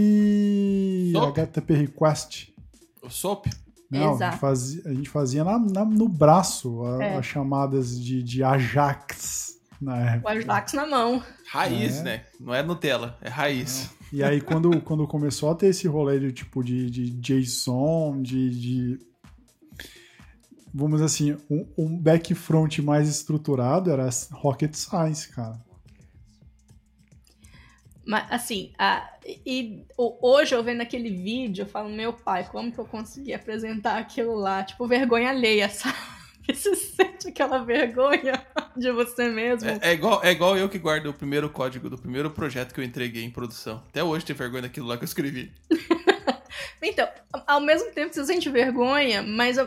HTTP Request. O SOP? Não, a gente Exato. fazia, a gente fazia na, na- no braço a- É. as chamadas de, de Ajax na O época. Ajax na mão. Raiz, É. né? Não é Nutella, é raiz. E aí, quando, quando começou a ter esse rolê de tipo de, de JSON, de, de. Vamos dizer assim, um, um back front mais estruturado era Rocket Science, cara. Mas, assim, a, e hoje eu vendo aquele vídeo, eu falo, meu pai, como que eu consegui apresentar aquilo lá? Tipo, vergonha alheia, sabe? Você sente aquela vergonha de você mesmo. É, é igual, é igual eu que guardo o primeiro código do primeiro projeto que eu entreguei em produção. Até hoje tem vergonha daquilo lá que eu escrevi. Então, ao mesmo tempo você sente vergonha, mas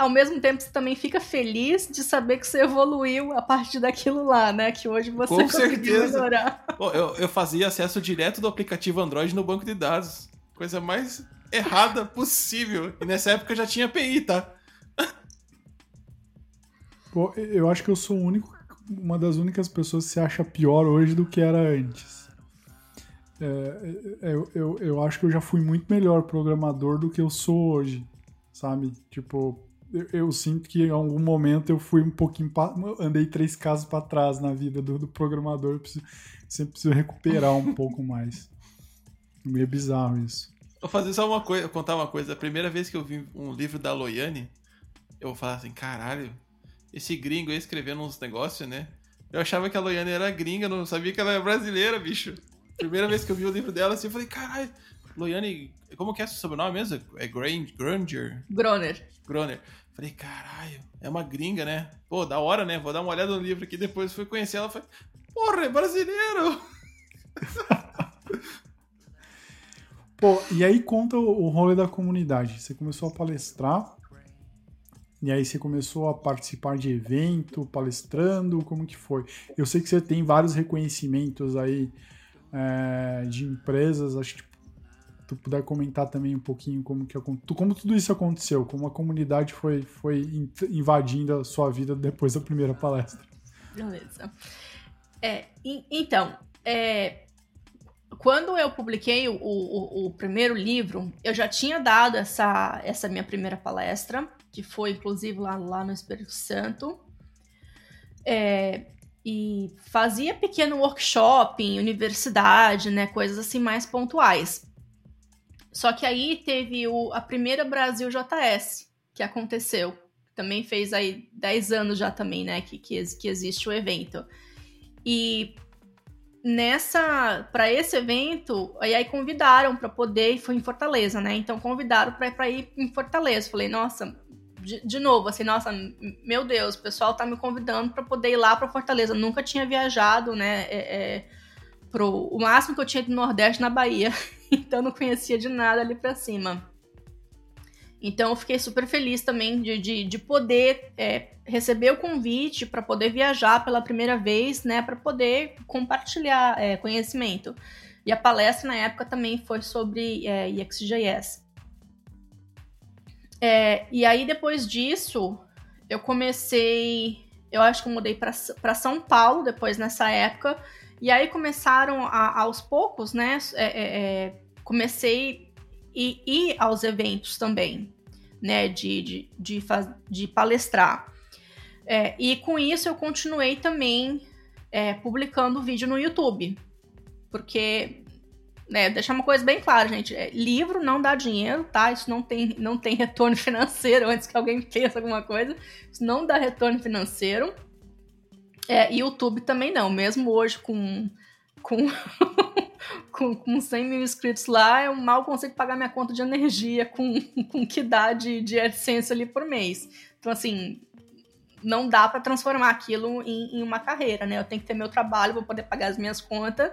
ao mesmo tempo você também fica feliz de saber que você evoluiu a partir daquilo lá, né? Que hoje você Com conseguiu certeza. melhorar. Pô, eu, eu fazia acesso direto do aplicativo Android no banco de dados. Coisa mais errada possível. E nessa época eu já tinha API, tá? Pô, eu acho que eu sou o único, uma das únicas pessoas que se acha pior hoje do que era antes. É, é, eu, eu, eu acho que eu já fui muito melhor programador do que eu sou hoje, sabe? Tipo, eu, eu sinto que em algum momento eu fui um pouquinho. Pa, andei três casas para trás na vida do, do programador. Eu preciso, sempre preciso recuperar um pouco mais. Meio bizarro isso. Vou fazer só uma coisa, contar uma coisa. A primeira vez que eu vi um livro da Loiane, eu vou falar assim, caralho, esse gringo aí escrevendo uns negócios, né? Eu achava que a Loiane era gringa, não sabia que ela era brasileira, bicho. Primeira vez que eu vi o livro dela, assim, eu falei, caralho, Loiane, como que é seu sobrenome mesmo? É Gran- Granger? Groner. Groner. Falei, caralho, é uma gringa, né? Pô, da hora, né? Vou dar uma olhada no livro aqui, depois fui conhecer ela, falei, porra, é brasileiro! Pô, e aí conta o o rolê da comunidade. Você começou a palestrar, e aí você começou a participar de evento, palestrando, como que foi? Eu sei que você tem vários reconhecimentos aí é, de empresas, acho que tu puder comentar também um pouquinho como que como tudo isso aconteceu, como a comunidade foi, foi in- invadindo a sua vida depois da primeira palestra. Beleza. É, então, é, quando eu publiquei o, o- o primeiro livro, eu já tinha dado essa, essa minha primeira palestra, que foi inclusive lá, lá no Espírito Santo. É, e fazia pequeno workshop em universidade, né, coisas assim mais pontuais. Só que aí teve o, a primeira Brasil JS que aconteceu. Também fez aí 10 anos já também, né, que, que, que existe o evento. E nessa para esse evento, aí, aí convidaram para poder, foi em Fortaleza, né? Então convidaram para ir em Fortaleza. Falei, nossa, de, de novo, assim, nossa, meu Deus, o pessoal tá me convidando para poder ir lá para Fortaleza. Nunca tinha viajado, né? É, é, pro, o máximo que eu tinha no Nordeste na Bahia. então não conhecia de nada ali para cima. Então eu fiquei super feliz também de, de, de poder é, receber o convite para poder viajar pela primeira vez, né? Para poder compartilhar é, conhecimento. E a palestra na época também foi sobre é, EXJS. É, e aí depois disso, eu comecei. Eu acho que eu mudei para São Paulo depois nessa época. E aí começaram a, aos poucos, né? é, é, é, comecei e ir aos eventos também, né, de, de, de, faz, de palestrar. É, e com isso eu continuei também é, publicando vídeo no YouTube, porque, né, deixar uma coisa bem clara, gente, é, livro não dá dinheiro, tá? Isso não tem, não tem retorno financeiro, antes que alguém pense alguma coisa, isso não dá retorno financeiro. É, YouTube também não, mesmo hoje com, com com, com 100 mil inscritos lá, eu mal consigo pagar minha conta de energia com, com que dá de, de AdSense ali por mês. Então, assim, não dá para transformar aquilo em, em, uma carreira, né? Eu tenho que ter meu trabalho para poder pagar as minhas contas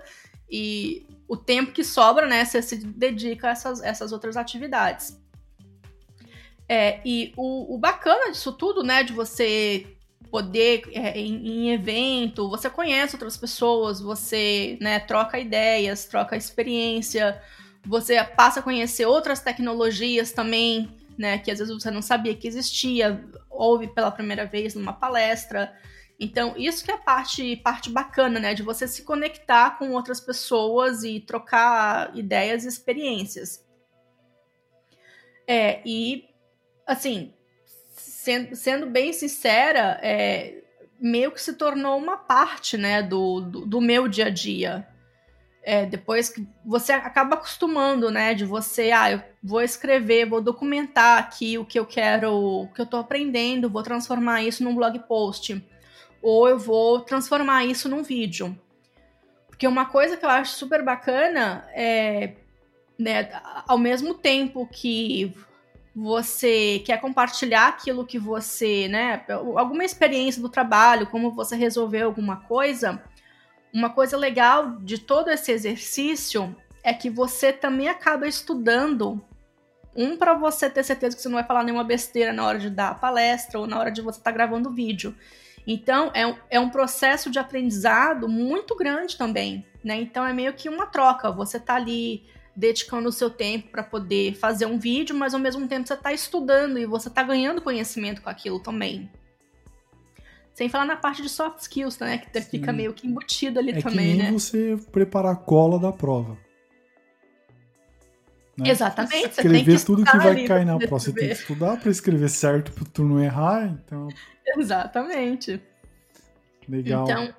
e o tempo que sobra, né, você se dedica a essas, essas outras atividades. É, e o, o bacana disso tudo, né, de você poder é, em, em, evento, você conhece outras pessoas, você né, troca ideias, troca experiência, você passa a conhecer outras tecnologias também, né, que às vezes você não sabia que existia, ouve pela primeira vez numa palestra. Então, isso que é a parte, parte bacana, né, de você se conectar com outras pessoas e trocar ideias e experiências. É, e, assim, sendo, sendo bem sincera, é, meio que se tornou uma parte, né, do, do, do meu dia a dia. É, depois que você acaba acostumando, né, de você, ah, eu vou escrever, vou documentar aqui o que eu quero, o que eu tô aprendendo, vou transformar isso num blog post, ou eu vou transformar isso num vídeo. Porque uma coisa que eu acho super bacana é, né, ao mesmo tempo que você quer compartilhar aquilo que você, né, alguma experiência do trabalho, como você resolveu alguma coisa, uma coisa legal de todo esse exercício é que você também acaba estudando um para você ter certeza que você não vai falar nenhuma besteira na hora de dar a palestra ou na hora de você estar tá gravando o vídeo. Então é um, é um processo de aprendizado muito grande também, né? Então é meio que uma troca. Você tá ali dedicando o seu tempo para poder fazer um vídeo, mas ao mesmo tempo você está estudando e você está ganhando conhecimento com aquilo também. Sem falar na parte de soft skills, né? Que Sim. fica meio que embutido ali é também, que nem né? você preparar a cola da prova. Né? Exatamente. Você escrever tem que tudo que vai cair na prova. Você tem que estudar para escrever certo, para tu não errar. Então, Exatamente. legal. Então,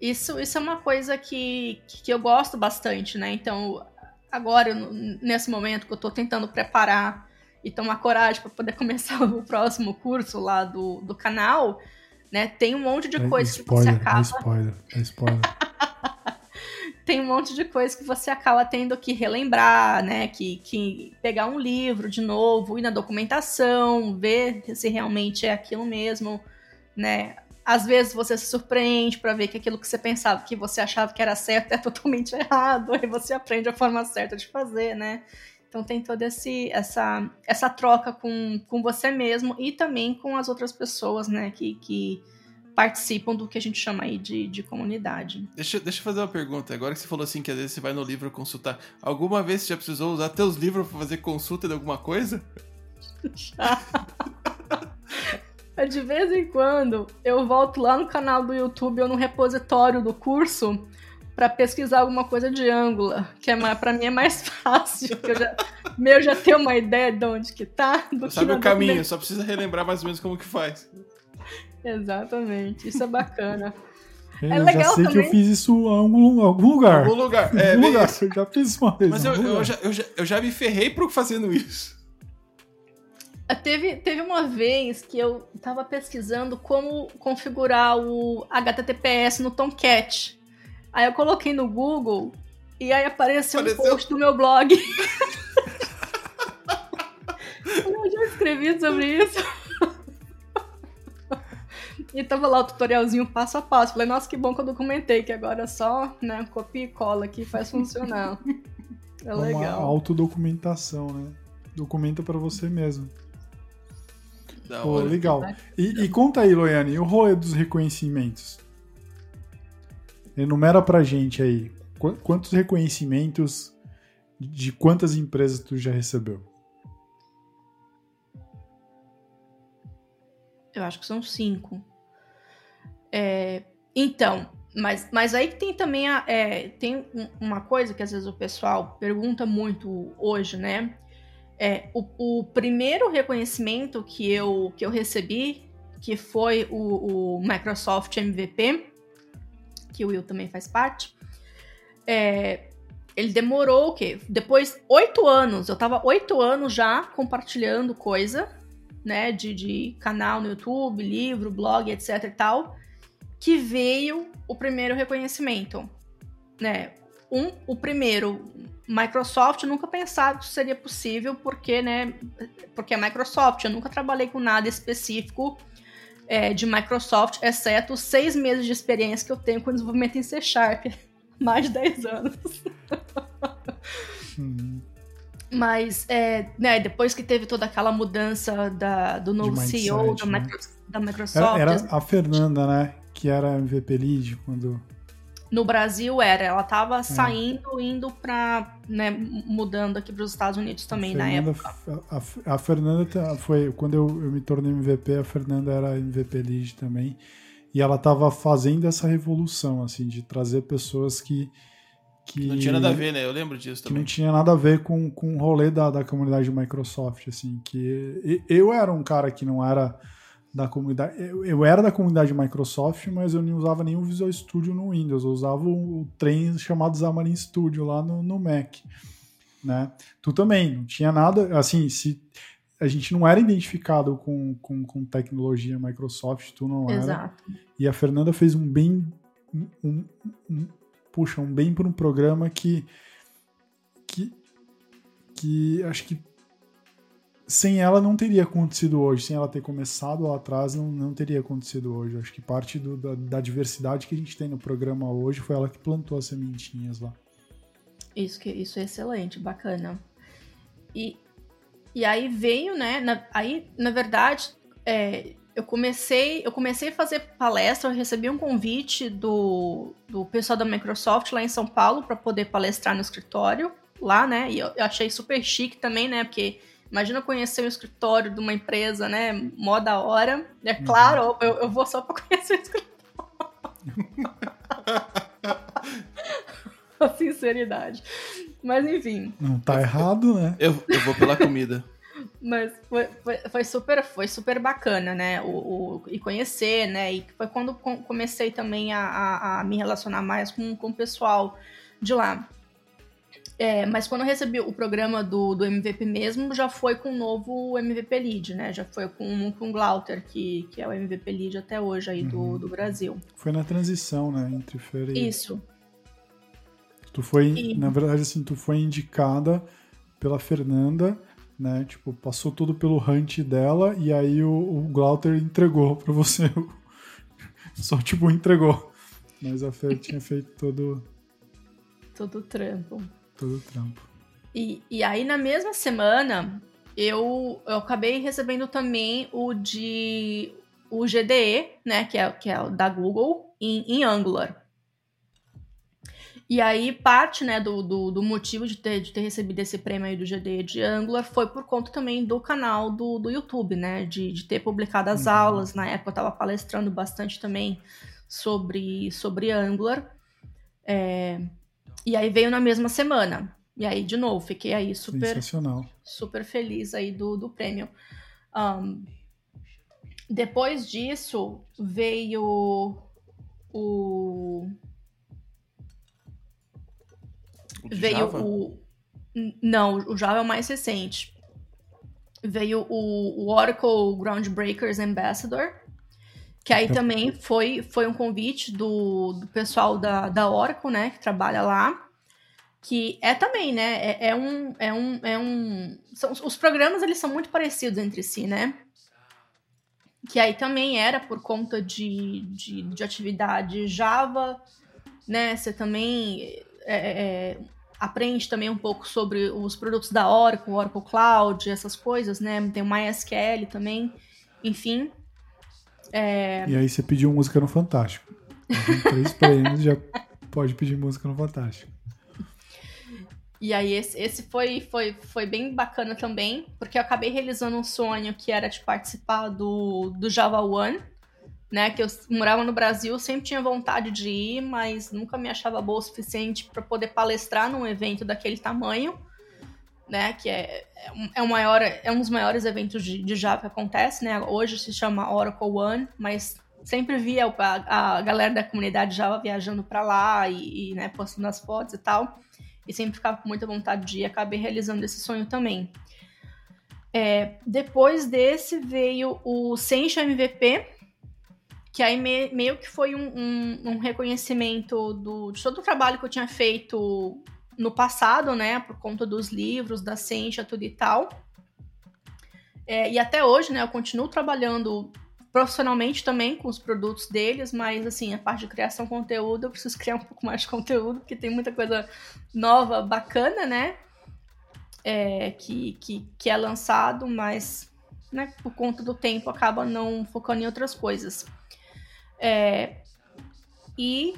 isso, isso é uma coisa que, que eu gosto bastante, né? Então, agora, nesse momento que eu tô tentando preparar e tomar coragem para poder começar o próximo curso lá do, do canal, né? Tem um monte de É coisa que você spoiler, é acaba. spoiler, é spoiler. tem um monte de coisa que você acaba tendo que relembrar, né? Que, que pegar um livro de novo, ir na documentação, ver se realmente é aquilo mesmo, né? Às vezes você se surpreende para ver que aquilo que você pensava que você achava que era certo é totalmente errado, aí você aprende a forma certa de fazer, né? Então tem toda esse, essa, essa troca com, com você mesmo e também com as outras pessoas, né? Que, que participam do que a gente chama aí de, de comunidade. Deixa, deixa eu fazer uma pergunta. Agora que você falou assim que às vezes você vai no livro consultar, alguma vez você já precisou usar teus livros pra fazer consulta de alguma coisa? De vez em quando eu volto lá no canal do YouTube ou no repositório do curso para pesquisar alguma coisa de Angular, que é mais, para mim é mais fácil, porque eu já, meu já tenho uma ideia de onde que tá. Do que Sabe na o caminho, só precisa relembrar mais ou menos como que faz. Exatamente, isso é bacana. É, É eu legal já sei que também. eu fiz isso em algum, algum lugar. Algum lugar. Em É, algum lugar. isso. Eu já fiz isso uma vez. Mas eu, eu, já, eu, já, eu já me ferrei por fazendo isso. Teve, teve uma vez que eu tava pesquisando como configurar o HTTPS no Tomcat. Aí eu coloquei no Google e aí apareceu, Apareceu. um post do meu blog. eu já escrevi sobre isso. E tava lá o tutorialzinho passo a passo. Falei, nossa, que bom que eu documentei, que agora é só, né, copia e cola aqui e faz funcionar. É É uma legal. autodocumentação, né? Documenta pra você mesmo. Da Pô, hora. legal. E, e conta aí, Loiane, e o rolê dos reconhecimentos? Enumera pra gente aí. qu- Quantos reconhecimentos de quantas empresas tu já recebeu? Eu acho que são cinco. É, então, mas, mas aí que tem também a, é, tem um- uma coisa que às vezes o pessoal pergunta muito hoje, né? É, o, o primeiro reconhecimento que eu, que eu recebi, que foi o, o Microsoft MVP, que o Will também faz parte, é, ele demorou o quê? Depois, oito anos, eu tava oito anos já compartilhando coisa, né, de, de canal no YouTube, livro, blog, etc e tal, que veio o primeiro reconhecimento, né? Um, o primeiro, Microsoft, eu nunca pensava que isso seria possível, porque, né, porque é Microsoft, eu nunca trabalhei com nada específico é, de Microsoft, exceto os seis meses de experiência que eu tenho com desenvolvimento em C Sharp, mais de 10 anos. Hum, Mas, é, né, depois que teve toda aquela mudança da, do novo mindset, CEO da, né? Da Microsoft, Era, era a Fernanda, né? Que era MVP Lead quando. No Brasil era, ela É. tava saindo, indo pra, né, mudando aqui pros Estados Unidos também a na época. A, a Fernanda tá- foi. Quando eu, eu me tornei MVP, a Fernanda era MVP Lead também. E ela tava fazendo essa revolução, assim, de trazer pessoas que. que Não tinha nada a ver, né? Eu lembro disso que não também. tinha nada a ver com, com o rolê da, da comunidade Microsoft, assim, que eu era um cara que não era da comunidade, eu, eu era da comunidade Microsoft, mas eu não usava nenhum Visual Studio no Windows, eu usava o, o trem chamado Xamarin Studio lá no, no Mac, né? Tu também, não tinha nada, assim, se a gente não era identificado com, com, com tecnologia Microsoft, tu não era, Exato. e a Fernanda fez um bem. Um, um- um- puxa, um bem para um programa que. que. que acho que. Sem ela não teria acontecido hoje. Sem ela ter começado lá atrás, não, não teria acontecido hoje. Acho que parte do- da, da diversidade que a gente tem no programa hoje foi ela que plantou as sementinhas lá. Isso, que, isso é excelente, bacana. E, e aí veio, né? na- aí, na verdade, é, eu comecei eu comecei a fazer palestra, eu recebi um convite do, do pessoal da Microsoft lá em São Paulo para poder palestrar no escritório lá, né? E eu, eu achei super chique também, né? Porque imagina conhecer o escritório de uma empresa, né? Mó da hora. É claro, eu, eu vou só para conhecer o escritório. A sinceridade. Mas enfim. Não tá errado, né? Eu, eu vou pela comida. Mas foi, foi, foi super, foi super bacana, né? O, o- e conhecer, né? E foi quando com- comecei também a, a, a me relacionar mais com, com o pessoal de lá. É, mas quando eu recebi o programa do, do MVP mesmo, já foi com o novo MVP Lead, né? Já foi com, com o Glauter, que, que é o MVP Lead até hoje aí do, do Brasil. Foi na transição, né? Entre Feira e. Isso. Tu foi, E- na verdade, assim, tu foi indicada pela Fernanda, né? Tipo, passou tudo pelo hunt dela e aí o, o Glauter entregou pra você. Só, tipo, entregou. Mas a Fer tinha feito todo, Todo trampo. Todo o trampo. E, e aí, na mesma semana, eu, eu acabei recebendo também o de o GDE, né? Que é, que é o da Google, em, em Angular. E aí, parte né, do, do, do motivo de ter, de ter recebido esse prêmio aí do GDE de Angular foi por conta também do canal do, do YouTube, né? De, de ter publicado as Uhum. aulas. Na época eu estava palestrando bastante também sobre, sobre Angular. É, e aí veio na mesma semana. E aí, de novo, fiquei aí super, Sensacional. super feliz aí do, do prêmio. Ahn, depois disso, veio o. O Veio Java? o. Não, o Java é o mais recente. Veio o, o Oracle Groundbreakers Ambassador, que aí Tá. também foi, foi um convite do, do pessoal da, da Oracle, né, que trabalha lá. Que é também, né? É, é um. É um, é um são, os programas eles são muito parecidos entre si, né? que aí também era por conta de, de, de atividade Java, né? Você também é, é, aprende também um pouco sobre os produtos da Oracle, Oracle Cloud, essas coisas, né? Tem o MySQL também, enfim. É, E aí você pediu música no Fantástico. Três prêmios já pode pedir música no Fantástico. E aí esse, esse foi, foi, foi bem bacana também, porque eu acabei realizando um sonho que era de participar do, do Java One, né? Que eu morava no Brasil, sempre tinha vontade de ir, mas nunca me achava boa o suficiente para poder palestrar num evento daquele tamanho, né? Que é, é, um, é, maior, é um dos maiores eventos de, de Java que acontece, né? Hoje se chama Oracle One, mas sempre via a, a galera da comunidade Java viajando para lá e, e né, postando as fotos e tal e sempre ficava com muita vontade de ir, acabei realizando esse sonho também. É, depois desse veio o Sencha MVP, que aí me, meio que foi um, um, um, reconhecimento do, de todo o trabalho que eu tinha feito no passado, né, por conta dos livros, da Sencha, tudo e tal. É, e até hoje, né, eu continuo trabalhando profissionalmente também com os produtos deles, mas assim, a parte de criação de conteúdo, eu preciso criar um pouco mais de conteúdo, porque tem muita coisa nova, bacana, né? É, que, que, que é lançado, mas né, por conta do tempo acaba não focando em outras coisas. É, e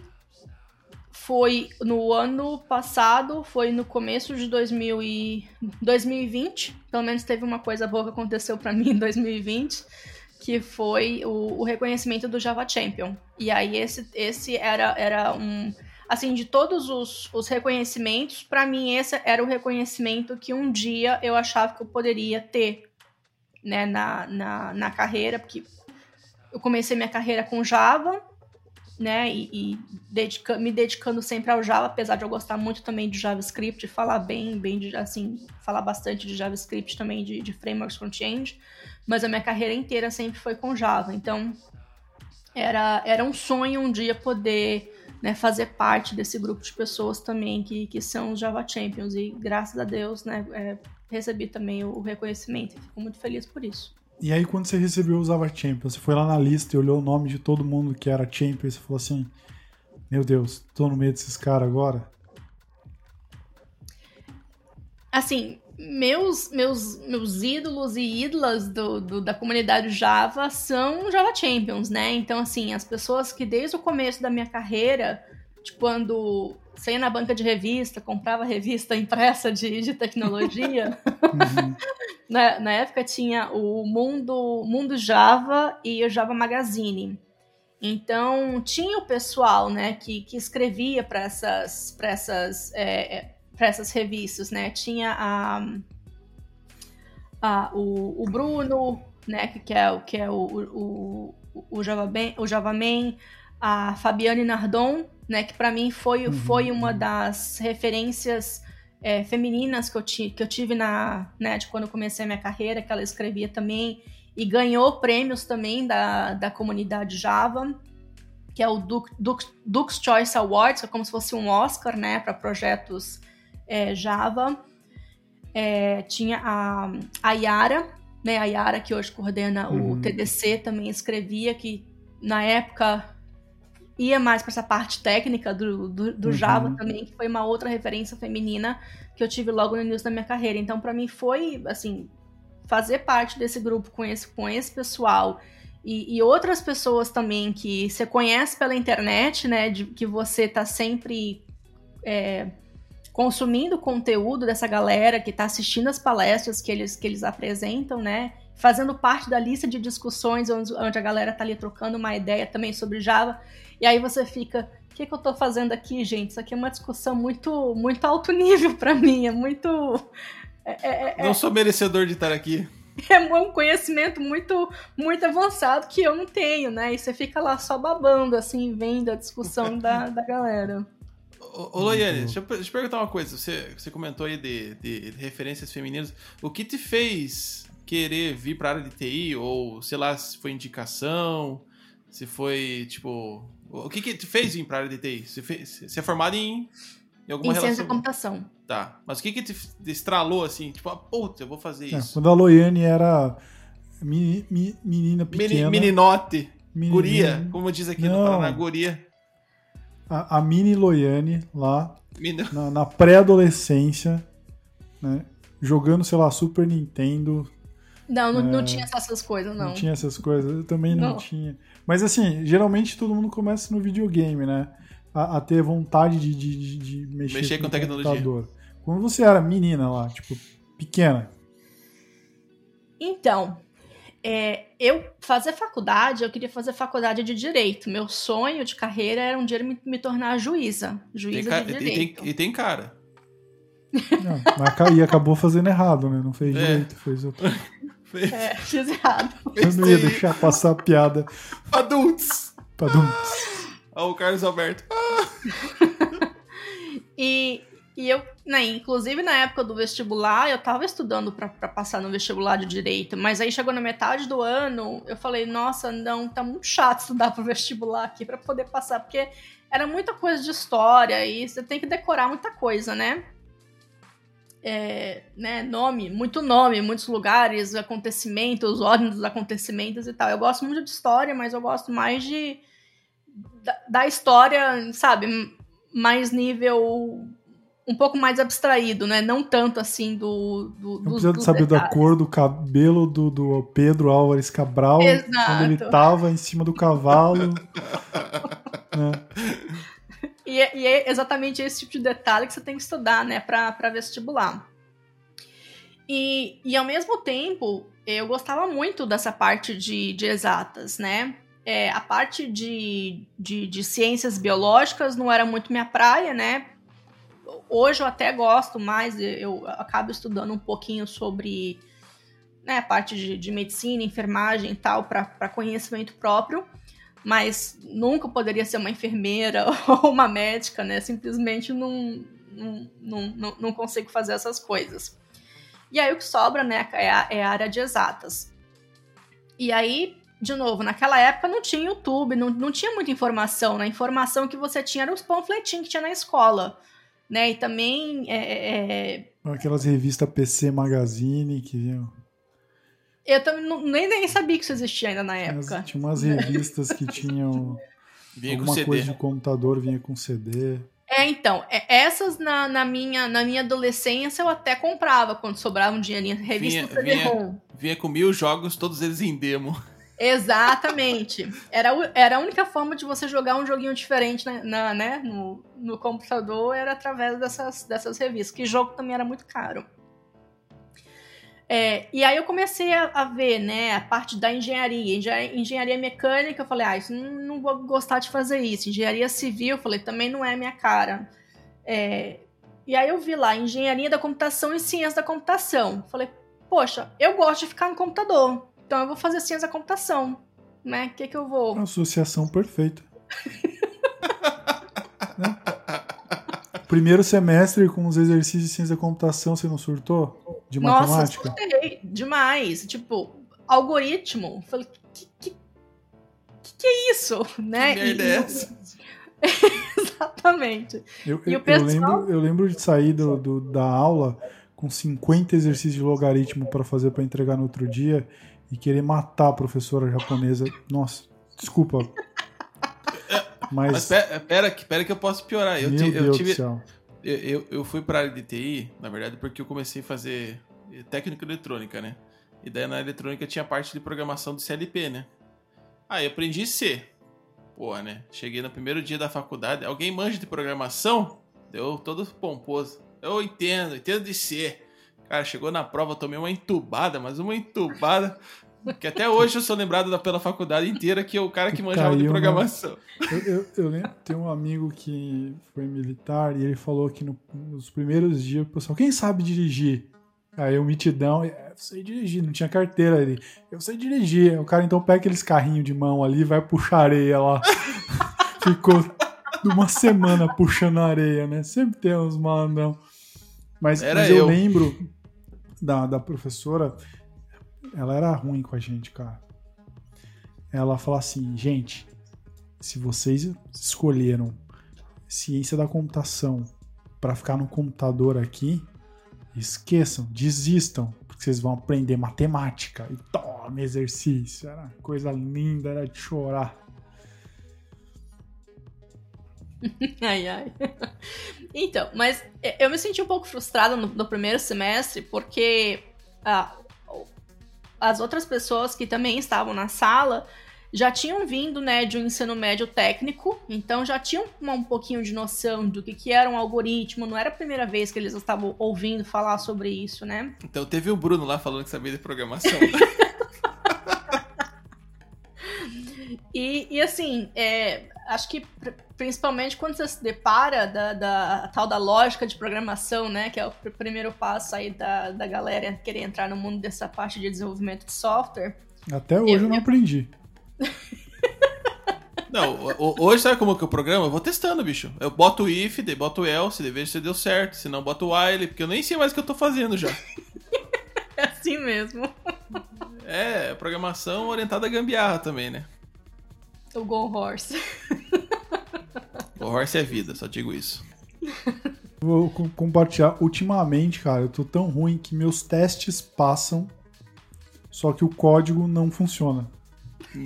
foi no ano passado, foi no começo de 2000 e 2020, pelo menos teve uma coisa boa que aconteceu para mim em 2020 que foi o, o, reconhecimento do Java Champion. E aí esse, esse era, era um... Assim, de todos os, os reconhecimentos, para mim esse era o reconhecimento que um dia eu achava que eu poderia ter né, na, na, na carreira, porque eu comecei minha carreira com Java, né, e, e dedica, me dedicando sempre ao Java, apesar de eu gostar muito também de JavaScript, falar bem, bem de, assim, falar bastante de JavaScript também, de, de frameworks front-end, mas a minha carreira inteira sempre foi com Java. Então, era, era um sonho um dia poder né, fazer parte desse grupo de pessoas também que, que são os Java Champions. E graças a Deus, né, é, recebi também o, reconhecimento fico muito feliz por isso. E aí, quando você recebeu os Java Champions, você foi lá na lista e olhou o nome de todo mundo que era Champion e você falou assim: Meu Deus, tô no meio desses caras agora? Assim, meus, meus, meus ídolos e ídolas do, do, da comunidade Java são Java Champions, né? Então, assim, as pessoas que desde o começo da minha carreira, de quando saía na banca de revista, comprava revista impressa de, de tecnologia, uhum. na, na época tinha o Mundo, Mundo Java e o Java Magazine. Então, tinha o pessoal, né, que, que escrevia para essas, pra essas é, para essas revistas, né? Tinha a, a o, o, Bruno, né? Que é, que é o, o, o, Java Man, o Java Man, a Fabiane Nardon, né? Que para mim foi, uhum. foi uma das referências é, femininas que eu, ti, que eu tive na, né, de quando eu comecei a minha carreira, que ela escrevia também e ganhou prêmios também da, da comunidade Java, que é o Duke, Duke, Duke's Choice Awards, que é como se fosse um Oscar, né, para projetos é, Java. É, tinha a, a Yara, né? A Yara que hoje coordena uhum. o TDC também escrevia que na época ia mais para essa parte técnica do, do, do uhum. Java também, que foi uma outra referência feminina que eu tive logo no início da minha carreira. Então, para mim foi assim fazer parte desse grupo com esse, com esse pessoal e, e, outras pessoas também que você conhece pela internet, né? De, que você tá sempre é, consumindo conteúdo dessa galera que está assistindo as palestras que eles, que eles apresentam, né? Fazendo parte da lista de discussões onde, onde a galera tá ali trocando uma ideia também sobre Java. E aí você fica, o que, que eu estou fazendo aqui, gente? Isso aqui é uma discussão muito, muito alto nível para mim, é muito. É, é, é, não sou merecedor de estar aqui. É um conhecimento muito, muito avançado que eu não tenho, né? E você fica lá só babando, assim, vendo a discussão da, da galera. Ô, Loiane, deixa, eu, deixa eu perguntar uma coisa. Você, você comentou aí de, de, de, referências femininas. O que te fez querer vir para a área de TI? Ou, sei lá, se foi indicação, se foi, tipo... O que que te fez vir para a área de TI? Você, fez, você é formado em, em alguma em relação? ciência da computação. Tá. Mas o que que te estralou, assim? Tipo, ah, putz, eu vou fazer é, isso. Quando a Loiane era meni- menina Meni, pequena. meninote. menina- Guria, como diz aqui Não. no Paraná, guria. A, a mini Loiane lá, na, na pré-adolescência, né? Jogando, sei lá, Super Nintendo. Não, não, não É. tinha essas coisas, não. Não tinha essas coisas. Eu também não, Não. tinha. Mas assim, geralmente todo mundo começa no videogame, né? A, a ter vontade de, de, de- de mexer, Mexer com o tecnologia. computador. Quando você era menina lá, tipo, pequena. Então, é, eu fazer faculdade, eu queria fazer faculdade de direito. Meu sonho de carreira era um dia me, me tornar juíza. Juíza de e, direito. tem, e tem cara. Não, mas e acabou fazendo errado, né? Não fez É. direito, fez outro. É, fiz errado. Eu não ia deixar passar a piada Adultos. pra dum. Olha o Carlos Alberto. E, e eu, né, inclusive na época do vestibular, eu tava estudando pra pra passar no vestibular de direito, mas aí chegou na metade do ano, eu falei, nossa, não, tá muito chato estudar pro vestibular aqui pra poder passar, porque era muita coisa de história e você tem que decorar muita coisa, né? É, né, nome, muito nome, muitos lugares, acontecimentos, ordens dos acontecimentos e tal. Eu gosto muito de história, mas eu gosto mais de da, da história, sabe, mais nível um pouco mais abstraído, né? Não tanto assim do. do Não dos, precisa dos saber da detalhes. cor do cabelo do, do Pedro Álvares Cabral Exato. quando ele tava em cima do cavalo. né? E, é- e é exatamente esse tipo de detalhe que você tem que estudar, né, pra vestibular. E, e ao mesmo tempo, eu gostava muito dessa parte de, de exatas, né? É, a parte de, de, de ciências biológicas não era muito minha praia, né? Hoje eu até gosto mais, eu acabo estudando um pouquinho sobre né, a parte de, de medicina, enfermagem e tal, para conhecimento próprio mas nunca poderia ser uma enfermeira ou uma médica, né? Simplesmente não, não, não, não, consigo fazer essas coisas. E aí o que sobra, né, é a, é a área de exatas. E aí, de novo, naquela época não tinha YouTube, não, não tinha muita informação, né? A informação que você tinha era os panfletinhos que tinha na escola, né? E também é, é, Aquelas revistas PC Magazine que vinham. Eu também não- nem, nem sabia que isso existia ainda na Tinha, época. tinha umas revistas que tinham Vinha com alguma CD. coisa de computador, vinha com CD. É, então, é- essas na, na minha, na minha adolescência eu até comprava quando sobrava um dinheirinho. Revista Vinha- CD-ROM. Vinha com mil jogos, todos eles em demo. Exatamente. Era, era a única forma de você jogar um joguinho diferente na, na- né, no, no computador, era através dessas, dessas revistas, que jogo também era muito caro. É, e aí eu comecei a, a ver, né, a parte da engenharia. Engen- Engenharia mecânica, eu falei, ah, isso não, não vou gostar de fazer isso. Engenharia civil, eu falei, também não é minha cara. É, e aí eu vi lá, engenharia da computação e ciência da computação. Falei, poxa, eu gosto de ficar no computador, então eu vou fazer ciência da computação. Né? O que, que eu vou. Associação perfeita. Primeiro semestre com os exercícios de ciência da computação, você não surtou? De Nossa, matemática? surtei demais. Tipo, algoritmo. Falei, que, que, que, que é isso? Né? Que merda E- é essa? Exatamente. Eu, E eu- o pessoal- eu lembro, eu lembro de sair do, do- da aula com 50 exercícios de logaritmo para fazer para entregar no outro dia e querer matar a professora japonesa. Nossa, desculpa. Mas, Mas pera, pera, que- pera que eu posso piorar. Eu, ti- eu tive. Eu, eu, eu fui pra área de TI, na verdade, porque eu comecei a fazer técnica eletrônica, né? E daí na eletrônica tinha parte de programação do CLP, né? Aí aprendi C. Porra, né? Cheguei no primeiro dia da faculdade. Alguém manja de programação? Deu todo pomposo. Eu entendo, entendo de C. Cara, chegou na prova, tomei uma entubada, mas uma entubada. Que até hoje eu sou lembrado da, pela faculdade inteira que é o cara que manjava de Caiu, né? programação. Eu, eu, eu lembro, tem um amigo que foi militar e ele falou que no- nos primeiros dias, o pessoal, quem sabe dirigir? Aí o mitidão, "É, eu sei dirigir, não tinha carteira ali. Eu sei dirigir. O cara então pega aqueles carrinhos de mão ali e vai puxar areia lá. Ficou uma semana puxando areia, né? Sempre tem uns malandrão. Mas, Era mas eu eu. lembro da, da professora, ela era ruim com a gente, cara. Ela fala assim, gente, se vocês escolheram ciência da computação para ficar no computador aqui, esqueçam, desistam, porque vocês vão aprender matemática. E Dá-me exercício. Era coisa linda, era de chorar. Ai, ai. Então, mas eu me senti um pouco frustrada no, no primeiro semestre, porque ah, as outras pessoas que também estavam na sala já tinham vindo, né, de um ensino médio técnico, então já tinham uma, um pouquinho de noção do que, que era um algoritmo, não era a primeira vez que eles estavam ouvindo falar sobre isso, né? Então teve o Bruno lá falando que sabia de programação. E, e assim, é, acho que pr- principalmente quando você se depara da, da tal da lógica de programação, né? Que é o pr- primeiro passo aí da, da galera querer entrar no mundo dessa parte de desenvolvimento de software. Até hoje eu, Eu- não eu- aprendi. Não, hoje sabe como que eu programo? Eu vou testando, bicho. Eu boto o if, daí boto o else, daí vejo se deu certo. Se não, boto o while, porque eu nem sei mais o que eu tô fazendo já. É assim mesmo. É, programação orientada a gambiarra também, né? O Go Horse. O horse é vida, só digo isso. Vou co- compartilhar. Ultimamente, cara, eu tô tão ruim que meus testes passam, só que o código não funciona.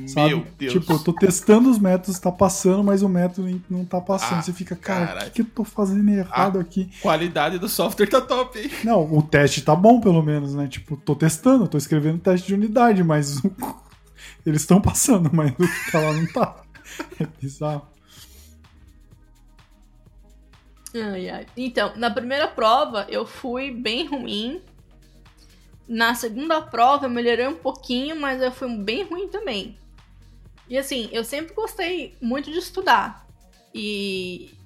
Sabe? Meu Deus. Tipo, eu tô testando os métodos, tá passando, mas o método não tá passando. Ah, Você fica, cara, o que, que eu tô fazendo errado Ah. aqui? Qualidade do software tá top, hein? Não, o teste tá bom, pelo menos, né? Tipo, tô testando, tô escrevendo teste de unidade, mas o- eles estão passando, mas o que tá lá não tá. É bizarro. Ai, ai. Então, na primeira prova eu fui bem ruim. Na segunda prova eu melhorei um pouquinho, mas eu fui bem ruim também. E assim, eu sempre gostei muito de estudar. E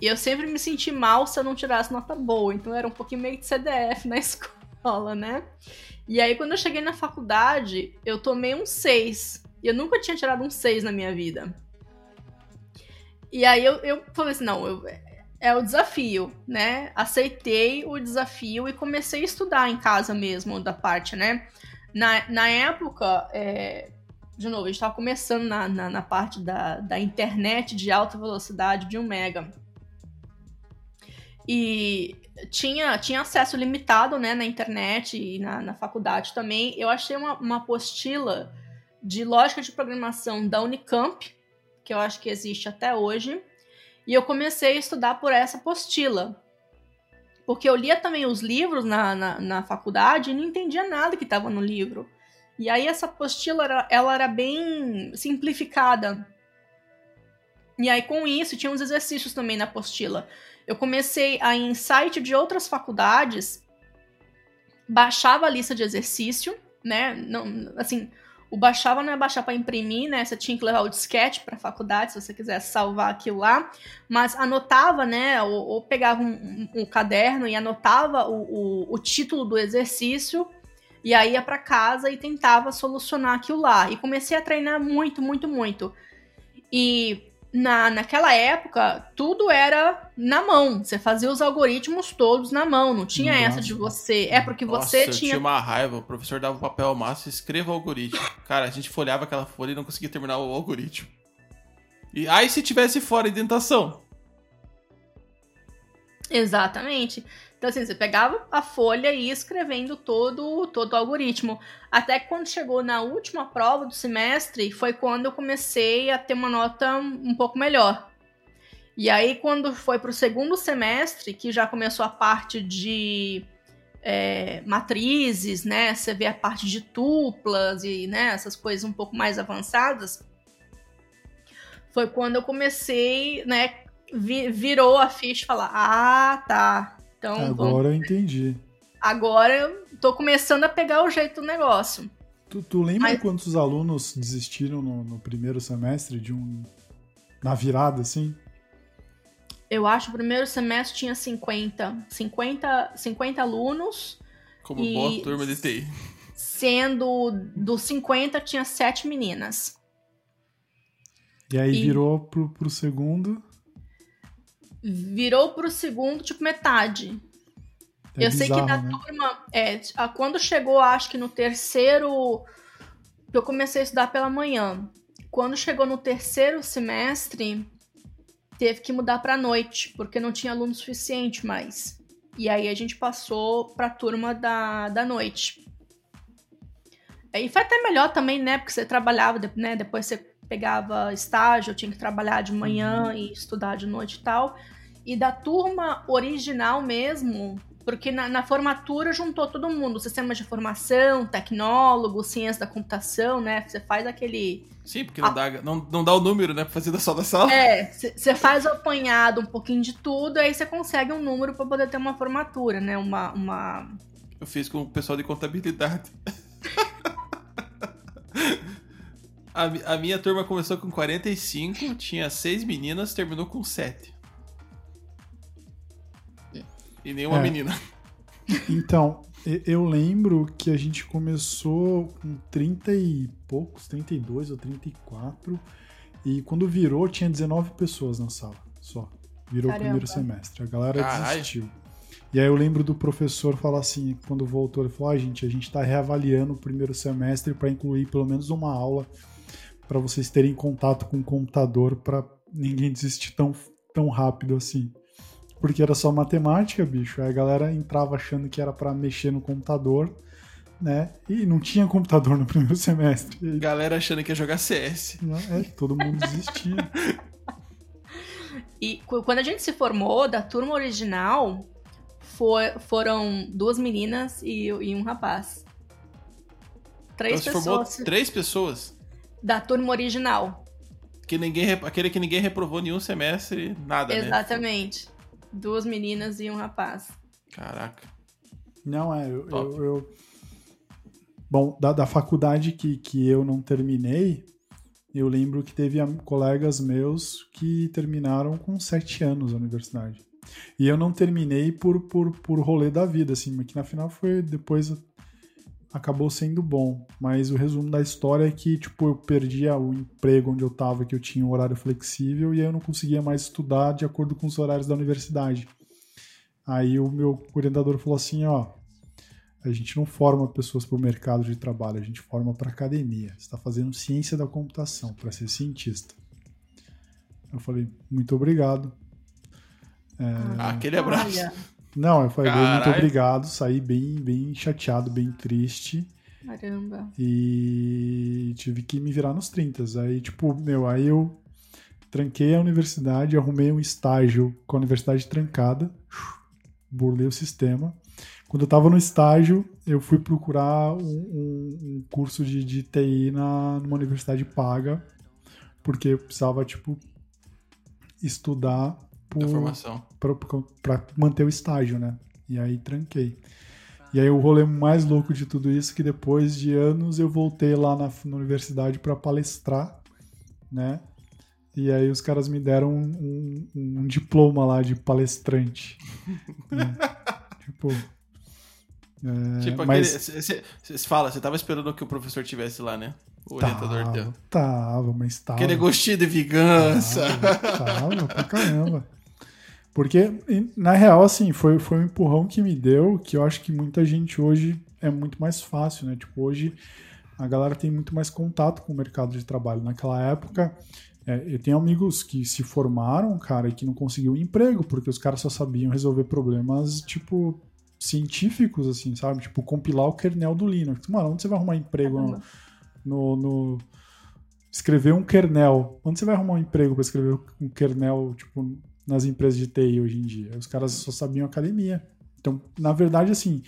e eu sempre me senti mal se eu não tirasse nota boa. Então era um pouquinho meio de CDF na escola, né? E aí quando eu cheguei na faculdade, eu tomei um 6. E eu nunca tinha tirado um 6 na minha vida. E aí eu, eu falei assim, não, eu, é o desafio, né? Aceitei o desafio e comecei a estudar em casa mesmo da parte, né? Na, na época, é, de novo, a gente estava começando na, na, na parte da, da internet de alta velocidade de 1 mega. E tinha, tinha acesso limitado né, na internet e na, na faculdade também. Eu achei uma, uma apostila de lógica de programação da Unicamp, que eu acho que existe até hoje. E eu comecei a estudar por essa apostila. Porque eu lia também os livros na, na, na faculdade e não entendia nada que estava no livro. E aí essa apostila, era, ela era bem simplificada. E aí com isso tinha uns exercícios também na apostila. Eu comecei a ir em site de outras faculdades, baixava a lista de exercício, né? Não, assim, o baixava não é baixar para imprimir, né? Você tinha que levar o disquete para a faculdade se você quisesse salvar aquilo lá, mas anotava, né? Ou, ou pegava um, um- um caderno e anotava o, o, o título do exercício e aí ia para casa e tentava solucionar aquilo lá. E comecei a treinar muito, muito, muito. E na, naquela época, tudo era na mão. Você fazia os algoritmos todos na mão. Não tinha Nossa. essa de você. É porque Nossa, você eu tinha. tinha uma raiva. O professor dava um papel massa e escreva o algoritmo. Cara, a gente folhava aquela folha e não conseguia terminar o algoritmo. E aí se tivesse fora indentação? Exatamente. Então, assim, você pegava a folha e ia escrevendo todo, todo o algoritmo. Até que quando chegou na última prova do semestre, foi quando eu comecei a ter uma nota um pouco melhor. E aí, quando foi para o segundo semestre, que já começou a parte de é, matrizes, né? Você vê a parte de tuplas e né, essas coisas um pouco mais avançadas. Foi quando eu comecei, né? vi- virou a ficha e falar: Ah, tá. Então, vamos- Agora eu entendi. agora eu tô começando a pegar o jeito do negócio. Tu, tu lembra Mas- quantos alunos desistiram no, no primeiro semestre de um. na virada, assim? Eu acho que o primeiro semestre tinha 50. 50, 50 alunos, Como E- boa turma de TI. sendo dos 50 tinha 7 meninas. E aí E- virou pro, pro segundo. Virou pro segundo, tipo, metade. É eu sei que bizarro, na né? turma. É, a- quando chegou, acho que no terceiro. Eu comecei a estudar pela manhã. Quando chegou no terceiro semestre, teve que mudar pra noite, porque não tinha aluno suficiente mais. E aí a gente passou pra turma da, da noite. E foi até melhor também, né? Porque você trabalhava, né? Depois você pegava estágio, tinha que trabalhar de manhã e estudar de noite e tal. E da turma original mesmo, porque na, na formatura juntou todo mundo, sistema de formação, tecnólogo, ciência da computação, né? Você faz aquele. Sim, porque não, dá, não, não dá o número, né? Pra fazer da só da sala. É, você faz o apanhado um pouquinho de tudo, aí você consegue um número pra poder ter uma formatura, né? Uma. uma... Eu fiz com o pessoal de contabilidade. a, a minha turma começou com 45, tinha seis meninas, terminou com sete. E nenhuma É. menina. Então, eu lembro que a gente começou com 30 e poucos, 32 ou 34, e quando virou tinha 19 pessoas na sala, só. Virou o Caramba. primeiro semestre. A galera Caralho. desistiu. E aí eu lembro do professor falar assim, quando voltou, ele falou: ah, gente, a gente tá reavaliando o primeiro semestre para incluir pelo menos uma aula para vocês terem contato com o computador para ninguém desistir tão, tão rápido assim. Porque era só matemática, bicho. Aí a galera entrava achando que era para mexer no computador, né? E não tinha computador no primeiro semestre. E Galera achando que ia jogar CS. né, é, todo mundo desistia. E quando a gente se formou, da turma original, foi- foram duas meninas e, e um rapaz. Três Então se formou pessoas três pessoas. da turma original. Que ninguém, aquele que ninguém reprovou nenhum semestre, nada, né? Duas meninas e um rapaz. Caraca. Não, é, eu. Eu- eu- Bom, da, da faculdade que, que eu não terminei, eu lembro que teve colegas meus que terminaram com sete anos a universidade. E eu não terminei por, por, por rolê da vida, assim, mas que na final foi depois acabou sendo bom. Mas o resumo da história é que, tipo, eu perdia o emprego onde eu tava, que eu tinha um horário flexível, e aí eu não conseguia mais estudar de acordo com os horários da universidade. Aí o meu orientador falou assim, ó, a gente não forma pessoas para o mercado de trabalho, a gente forma para academia. Você está fazendo ciência da computação para ser cientista. Eu falei, muito obrigado. Ah, aquele abraço. Olha, Não, eu falei, muito Caralho. obrigado. Saí bem, bem chateado, bem triste. caramba. E tive que me virar nos 30. Aí, tipo, meu, aí eu tranquei a universidade, arrumei um estágio com a universidade trancada, burlei o sistema. Quando eu tava no estágio, eu fui procurar um, um- um curso de, de TI na, numa universidade paga, porque eu precisava, tipo, estudar por, Da formação. pra, pra manter o estágio, né? E aí tranquei. E aí o rolê mais louco de tudo isso é que depois de anos eu voltei lá na, na universidade para palestrar, né? E aí os caras me deram um, um- um diploma lá de palestrante. né? Tipo. é, tipo, mas. Você fala, você tava esperando que o professor tivesse lá, né? O orientador tava, teu. tava, mas tava. Aquele gostinho de vingança. Tava, tava pra caramba. Porque, na real, assim, foi, foi um empurrão que me deu que eu acho que muita gente hoje é muito mais fácil, né? Tipo, hoje a galera tem muito mais contato com o mercado de trabalho. Naquela época, é, eu tenho amigos que se formaram, cara, e que não conseguiam emprego, porque os caras só sabiam resolver problemas, tipo, científicos, assim, sabe? Tipo, compilar o kernel do Linux. Mano, onde você vai arrumar emprego no, no, no- escrever um kernel. Onde você vai arrumar um emprego para escrever um kernel, tipo, nas empresas de TI hoje em dia? Os caras só sabiam academia. Então, na verdade, assim,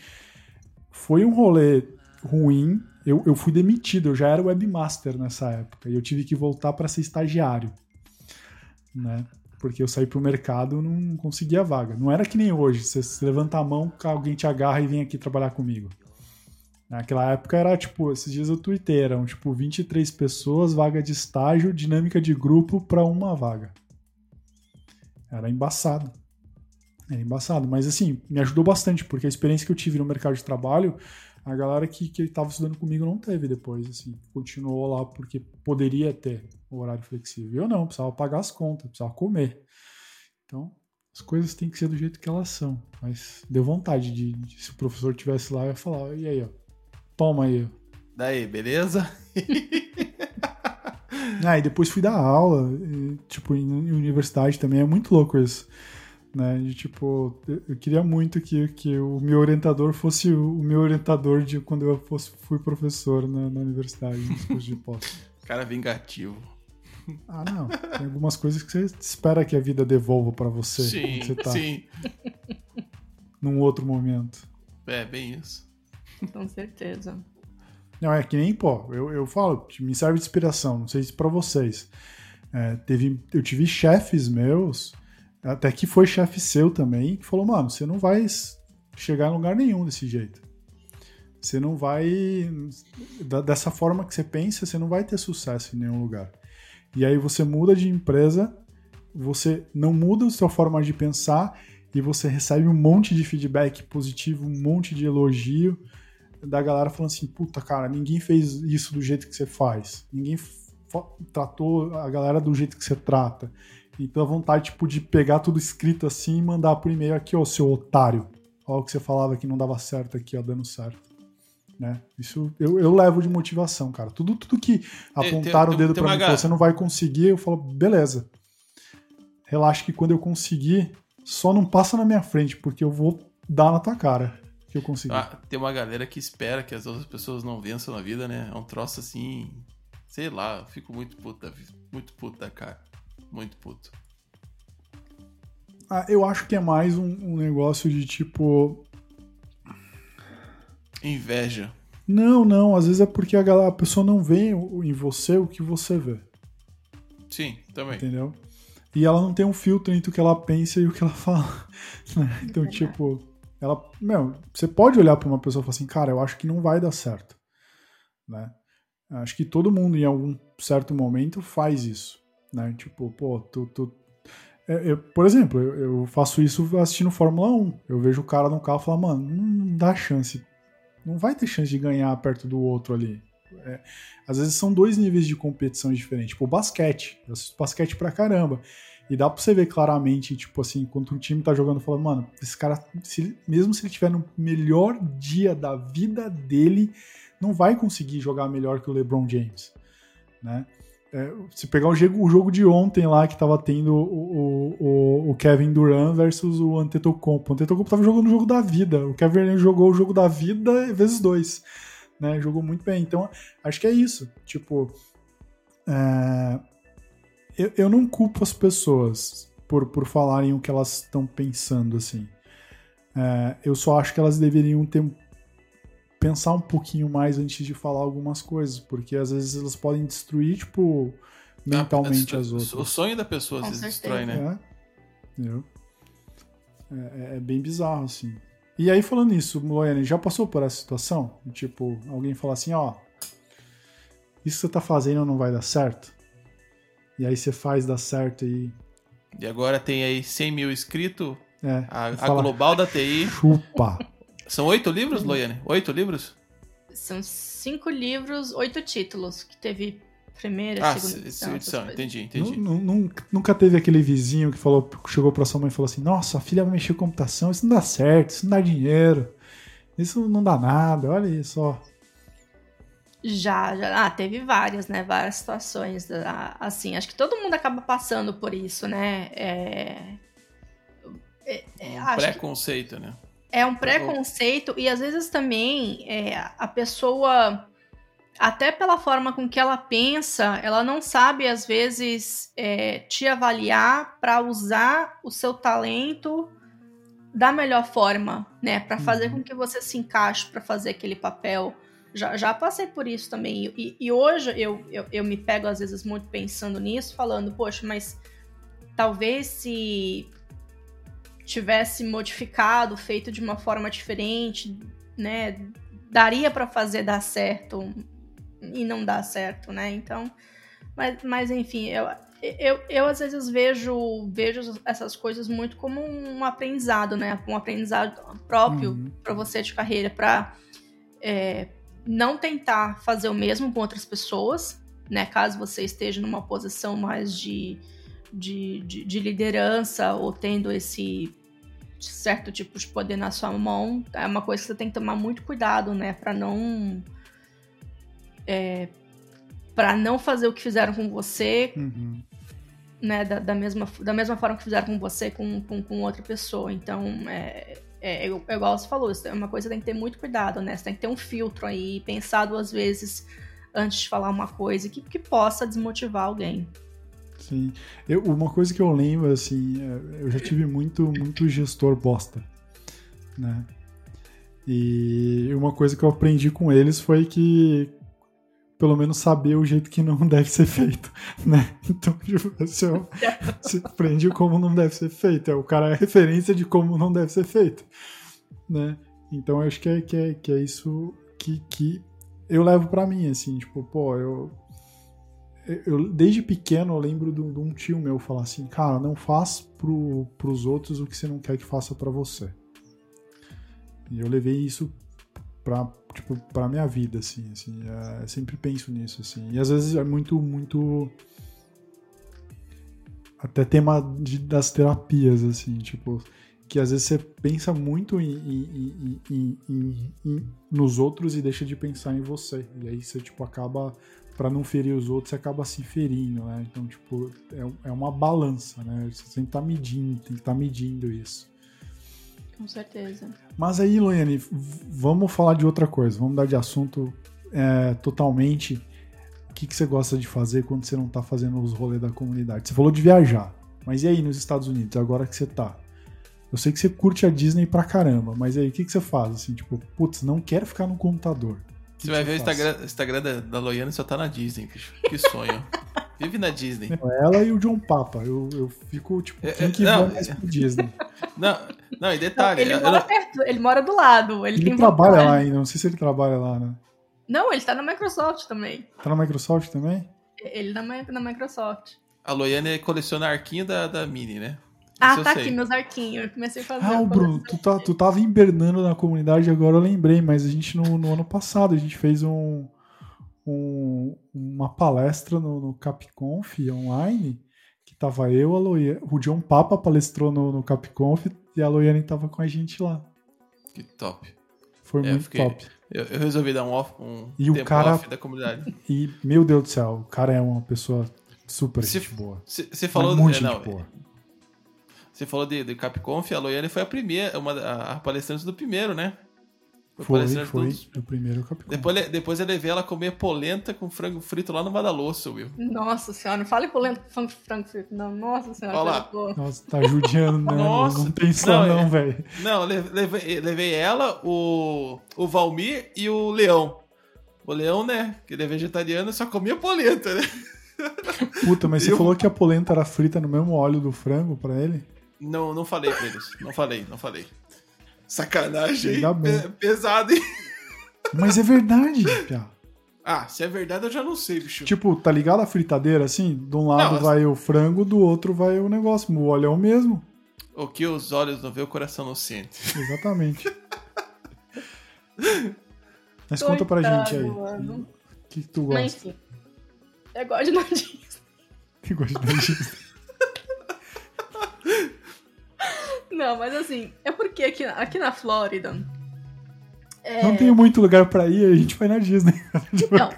foi um rolê ruim. Eu, eu fui demitido, eu já era webmaster nessa época. E eu tive que voltar para ser estagiário. Né? Porque eu saí pro mercado e não conseguia vaga. Não era que nem hoje. Você se levanta a mão, alguém te agarra e vem aqui trabalhar comigo. Naquela época era tipo, esses dias eu tuitei, eram tipo 23 pessoas, vaga de estágio, dinâmica de grupo para uma vaga. Era embaçado. Era embaçado, mas assim, me ajudou bastante, porque a experiência que eu tive no mercado de trabalho, a galera que, que tava estudando comigo não teve depois, assim, continuou lá porque poderia ter o horário flexível. Eu não, precisava pagar as contas, precisava comer. Então, as coisas têm que ser do jeito que elas são. Mas deu vontade de, de- se o professor tivesse lá, eu ia falar, e aí, ó, toma aí, ó. Daí, beleza? Ah, e depois fui dar aula, e, tipo, em, universidade também, é muito louco isso. né? De tipo, eu- queria muito que, que o meu orientador fosse o meu orientador de quando eu fosse, fui professor na, na universidade, nos cursos de pós. Cara vingativo. Ah, não. Tem algumas coisas que você espera que a vida devolva pra você Sim, você tá sim. num outro momento. É, bem isso. Com certeza. Não, é que nem, pô, eu, eu falo, me serve de inspiração, não sei se pra vocês. É, teve, eu tive chefes meus, até que foi chefe seu também, que falou, mano, você não vai chegar em lugar nenhum desse jeito. Você não vai. da- Dessa forma que você pensa, você não vai ter sucesso em nenhum lugar. E aí você muda de empresa, você não muda a sua forma de pensar e você recebe um monte de feedback positivo, um monte de elogio da galera falando assim, puta cara, ninguém fez isso do jeito que você faz. Ninguém tratou a galera do jeito que você trata. Então a vontade, tipo, de pegar tudo escrito assim e mandar por e-mail aqui, ó, seu otário. Ó, o que você falava que não dava certo aqui, ó, dando certo. Né? Isso eu, eu levo de motivação, cara. Tudo, tudo que apontaram tem- o dedo tem pra uma mim e você não vai conseguir, eu falo, beleza. Relaxa que quando eu conseguir, só não passa na minha frente, porque eu vou dar na tua cara que eu consegui. Ah, tem uma galera que espera que as outras pessoas não vençam na vida, né? É um troço assim. Sei lá, eu fico muito puto da vida. Muito puto da cara. Muito puto. Ah, eu acho que é mais um, um negócio de tipo. Inveja. Não, não, às vezes é porque a, galera, a pessoa não vê em você o que você vê, Sim, também. entendeu? E ela não tem um filtro entre o que ela pensa e o que ela fala. né? Então, tipo, ela. Meu, você pode olhar pra uma pessoa e falar assim, cara, eu acho que não vai dar certo. Né? Acho que todo mundo, em algum certo momento, faz isso. Né? Tipo, pô, tu. tu é, eu- por exemplo, eu, faço isso assistindo Fórmula 1. Eu vejo o cara no carro e falo, mano, não, dá chance. Não vai ter chance de ganhar perto do outro ali. É, às vezes são dois níveis de competição diferentes. Tipo, basquete. Eu assisto basquete pra caramba. E dá pra você ver claramente, tipo assim, quando um time tá jogando, falando, mano, esse cara, se mesmo se ele tiver no melhor dia da vida dele, não vai conseguir jogar melhor que o LeBron James, né? É, se pegar o jogo, o jogo de ontem lá, que tava tendo o, o, o- o Kevin Durant versus o Antetokounmpo. O Antetokounmpo tava jogando o jogo da vida. O Kevin jogou o jogo da vida vezes dois, né? Jogou muito bem. Então, acho que é isso. Tipo, é, eu, eu não culpo as pessoas por, por falarem o que elas estão pensando, assim. É, eu só acho que elas deveriam ter pensar um pouquinho mais antes de falar algumas coisas, porque às vezes elas podem destruir, tipo, mentalmente Ah, as O outras. sonho da pessoa se destrói, né? É. Entendeu? É, é- é bem bizarro, assim. E aí, falando nisso, Loiane, já passou por essa situação? Tipo, alguém falar assim, ó, isso que você tá fazendo não vai dar certo? E aí você faz dar certo e. E agora tem aí 100 mil inscritos. É, A, a fala, Global da TI. chupa. São oito livros, Loiane? Oito livros? São cinco livros, oito títulos, que teve primeira, Ah, segunda se- edição, entendi, entendi. Nu- nu- nunca- Nunca teve aquele vizinho que falou, chegou pra sua mãe e falou assim: Nossa, a filha vai mexer com computação, isso não dá certo, isso não dá dinheiro, isso não dá nada, olha isso, ó. Já, já. Ah, teve várias, né? Várias situações. Assim, acho que todo mundo acaba passando por isso, né? É, é, é, Um que preconceito, né? é um preconceito e às vezes também é, a pessoa, até pela forma com que ela pensa, ela não sabe às vezes é, te avaliar para usar o seu talento da melhor forma, né? Para fazer Uhum. com que você se encaixe para fazer aquele papel. Já, já passei por isso também. E, e hoje eu, eu, eu me pego às vezes muito pensando nisso, falando, poxa, mas talvez se tivesse modificado, feito de uma forma diferente, né, daria para fazer dar certo e não dá certo, né? Então, mas, mas enfim, eu, eu, eu às vezes vejo vejo essas coisas muito como um aprendizado, né? Um aprendizado próprio Uhum. para você de carreira, para não tentar fazer o mesmo com outras pessoas, né? Caso você esteja numa posição mais de, de, de, de liderança ou tendo esse certo tipo de poder na sua mão, é uma coisa que você tem que tomar muito cuidado, né? Para não. É, para não fazer o que fizeram com você Uhum. né, da, da mesma, da mesma forma que fizeram com você, com, com, com outra pessoa. Então, é, é, é igual você falou, é uma coisa que tem que ter muito cuidado, né? Você tem que ter um filtro aí, pensar duas vezes antes de falar uma coisa que, que possa desmotivar alguém. Sim. Eu, uma coisa que eu lembro, assim, é, eu já tive muito, muito gestor bosta, né? E uma coisa que eu aprendi com eles foi que pelo menos saber o jeito que não deve ser feito, né? Então, tipo, você, você aprende como não deve ser feito. É, o cara é referência de como não deve ser feito, né? Então, eu acho que é, que é, que é isso que, que eu levo para mim, assim, tipo, pô, eu, eu desde pequeno eu lembro de, um tio meu falar assim, cara, não faz pro, pros outros o que você não quer que faça para você. E eu levei isso pra, tipo, pra minha vida, assim, assim, é, sempre penso nisso, assim. E às vezes é muito, muito até tema de, das terapias, assim, tipo, que às vezes você pensa muito em, em, em, em, nos outros e deixa de pensar em você. E aí você, tipo, acaba, para não ferir os outros, você acaba se ferindo, né? Então, tipo, é, é uma balança, né? Você tem que estar tá medindo, tem que estar tá medindo isso. Com certeza. Mas aí, Loiane, vamos falar de outra coisa. Vamos dar de assunto é, totalmente. O que, que você gosta de fazer quando você não tá fazendo os rolês da comunidade? Você falou de viajar. Mas e aí nos Estados Unidos, agora que você tá? Eu sei que você curte a Disney pra caramba, mas aí o que, que você faz? Assim, tipo, putz, não quero ficar no computador. Que você vai ver o Instagram, Instagram da, da Loiane só tá na Disney, bicho. Que sonho. Vive na Disney. Ela e o John Papa. Eu, eu fico, tipo, é, quem é, que não, vai mais pro Disney? Não, não, e detalhe. Não, ele, mora perto, ele mora do lado. Ele, ele trabalha lá ainda, não sei se ele trabalha lá, né? Não, ele tá na Microsoft também. Tá na Microsoft também? Ele tá na Microsoft. A Loiane coleciona arquinho da, da Mini, né? Ah, tá aqui meus arquinhos. Eu comecei a fazer. Ah, o Bruno, tu, tá, tu tava hibernando na comunidade, agora eu lembrei, mas a gente no, no ano passado a gente fez um, um uma palestra no, no Capconf online, que tava eu, a Loiane, o John Papa palestrou no, no Capconf e a Loiane tava com a gente lá. Que top. Foi é, muito fiquei, top. Eu, eu, resolvi dar um off, um e o cara, off da comunidade. E, meu Deus do céu, o cara é uma pessoa super se, gente boa. Você falou... muito é, não, boa você falou de, de Capconf, a Loiane foi a primeira, uma, a, a palestrante do primeiro, né? Foi, foi, foi dos... o primeiro Capconf. Depois, depois eu levei ela comer polenta com frango frito lá no Badaloço, Will. Nossa senhora, não fale polenta com frango frito, não. Nossa senhora. Olha lá. Nossa, tá judiando, né? Nossa. Não tem não, não, velho. Não, levei, levei ela, o, o Valmir e o Leão. O Leão, né, que ele é vegetariano, só comia polenta, né? Puta, mas você eu... falou que a polenta era frita no mesmo óleo do frango pra ele? Não, não falei pra eles. Não falei, não falei. Sacanagem, hein? pesado, hein? Mas é verdade, já. Ah, se é verdade eu já não sei, bicho. Tipo, tá ligado a fritadeira assim? De um lado não, vai o frango, do outro vai o negócio. O óleo é o mesmo. O que os olhos não vê, o coração não sente. Exatamente. Mas conta pra gente aí. O que, que tu gosta? Mas enfim. Eu gosto de nudismo. Que gosta de nudismo. Não, mas assim, é porque aqui, aqui na Flórida. É... Não tenho muito lugar para ir, a gente vai na Disney. Então,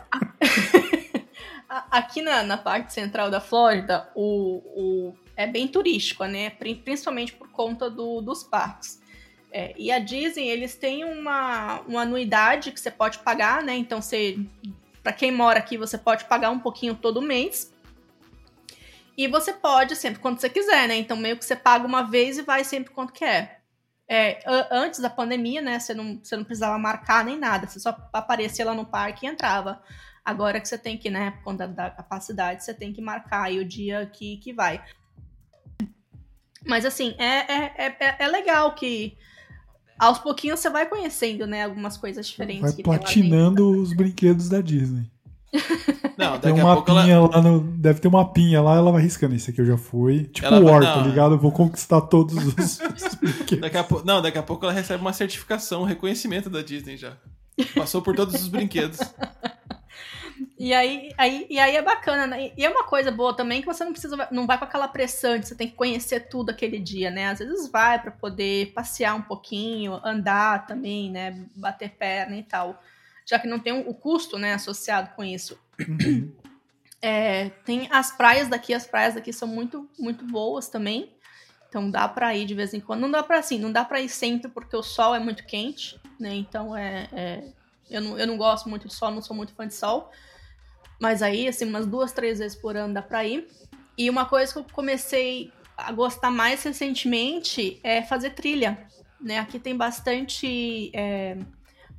aqui na, na parte central da Flórida, o, o, é bem turístico, né? Principalmente por conta do, dos parques. É, e a Disney, eles têm uma, uma anuidade que você pode pagar, né? Então, você, para quem mora aqui, você pode pagar um pouquinho todo mês. E você pode sempre quando você quiser, né? Então meio que você paga uma vez e vai sempre quando quer. É, antes da pandemia, né? Você não, você não precisava marcar nem nada, você só aparecia lá no parque e entrava. Agora que você tem que, né, por conta da capacidade, você tem que marcar aí o dia que, que vai. Mas assim, é, é, é, é legal que aos pouquinhos você vai conhecendo, né, algumas coisas diferentes. Vai platinando os brinquedos da Disney. Não, tem uma pinha ela... lá no, Deve ter uma pinha lá, ela vai riscando. Esse aqui eu já fui. Tipo ela, War, tá ligado? Eu vou conquistar todos os. daqui a po... Não, daqui a pouco ela recebe uma certificação, um reconhecimento da Disney já. Passou por todos os brinquedos. E aí, aí, e aí é bacana, né? E é uma coisa boa também que você não precisa, não vai com aquela pressão de você tem que conhecer tudo aquele dia, né? Às vezes vai para poder passear um pouquinho, andar também, né? Bater perna e tal já que não tem o custo né, associado com isso. É, tem as praias daqui, as praias daqui são muito, muito boas também. Então dá pra ir de vez em quando. Não dá pra assim, não dá pra ir sempre porque o sol é muito quente, né? Então é. é- eu, não, eu não gosto muito de sol, não sou muito fã de sol. Mas aí, assim, umas duas, três vezes por ano dá pra ir. E uma coisa que eu comecei a gostar mais recentemente é fazer trilha. Né? Aqui tem bastante é,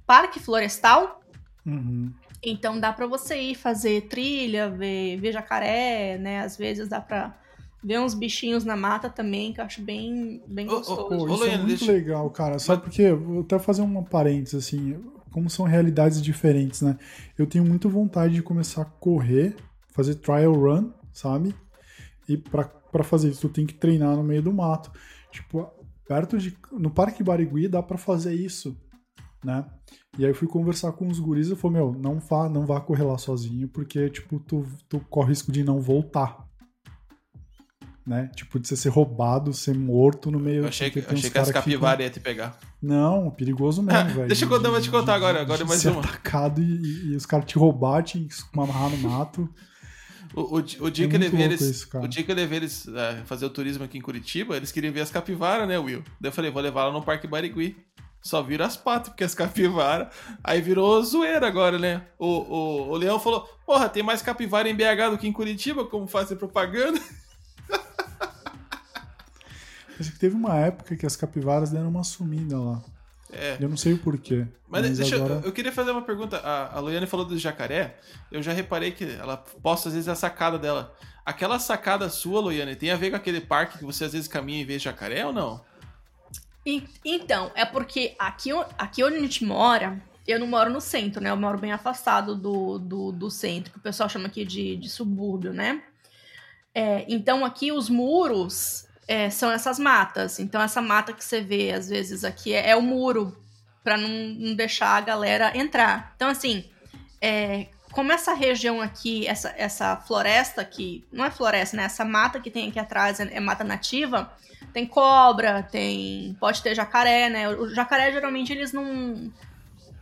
parque florestal. Uhum. Então dá pra você ir fazer trilha, ver, ver jacaré, né? Às vezes dá pra ver uns bichinhos na mata também, que eu acho bem, bem gostoso. Pô, Ô, isso é muito deixa- legal, cara. Sabe por quê? Vou até fazer uma parênteses, assim, como são realidades diferentes, né? Eu tenho muito vontade de começar a correr, fazer trial run, sabe? E pra fazer isso, tu tem que treinar no meio do mato. Tipo, perto de. No Parque Barigui dá pra fazer isso, né? E aí eu fui conversar com os guris e falei, meu, não vá, não vá correr lá sozinho, porque, tipo, tu, tu corre risco de não voltar. Né? Tipo, de você ser roubado, ser morto no meio. Eu achei que, achei que as cara ficam- capivaras ia te pegar. Não, perigoso mesmo, velho. deixa eu contar- vou te contar agora, agora mais ser uma. atacado e, e os caras te roubar, te amarrar no mato. O, o, o dia É que eu levei eles, isso, o dia que eu levei eles é, fazer o turismo aqui em Curitiba, eles queriam ver as capivaras, né, Will? Daí eu falei, vou levar lá no Parque Barigui. Só viram as patas, porque as capivaras. Aí virou zoeira agora, né? O, o, o Leão falou: Porra, tem mais capivara em BH do que em Curitiba, como fazer propaganda? Acho que teve uma época que as capivaras deram uma sumida lá. É. Eu não sei o porquê. Mas, Mas, deixa eu- agora. eu, queria fazer uma pergunta. A, a Loiane falou do jacaré. Eu já reparei que ela posta às vezes a sacada dela. Aquela sacada sua, Loiane, tem a ver com aquele parque que você às vezes caminha e vê jacaré ou não? E- Então, é porque aqui, aqui onde a gente mora, eu não moro no centro, né? Eu moro bem afastado do, do, do centro, que o pessoal chama aqui de, de subúrbio, né? É, então, aqui os muros é, são essas matas. Então, essa mata que você vê, às vezes, aqui é, é o muro, pra não, não deixar a galera entrar. Então, assim, é, como essa região aqui, essa, essa floresta aqui, não é floresta, né? Essa mata que tem aqui atrás é, é mata nativa, tem cobra, tem. Pode ter jacaré, né? O jacaré geralmente eles não.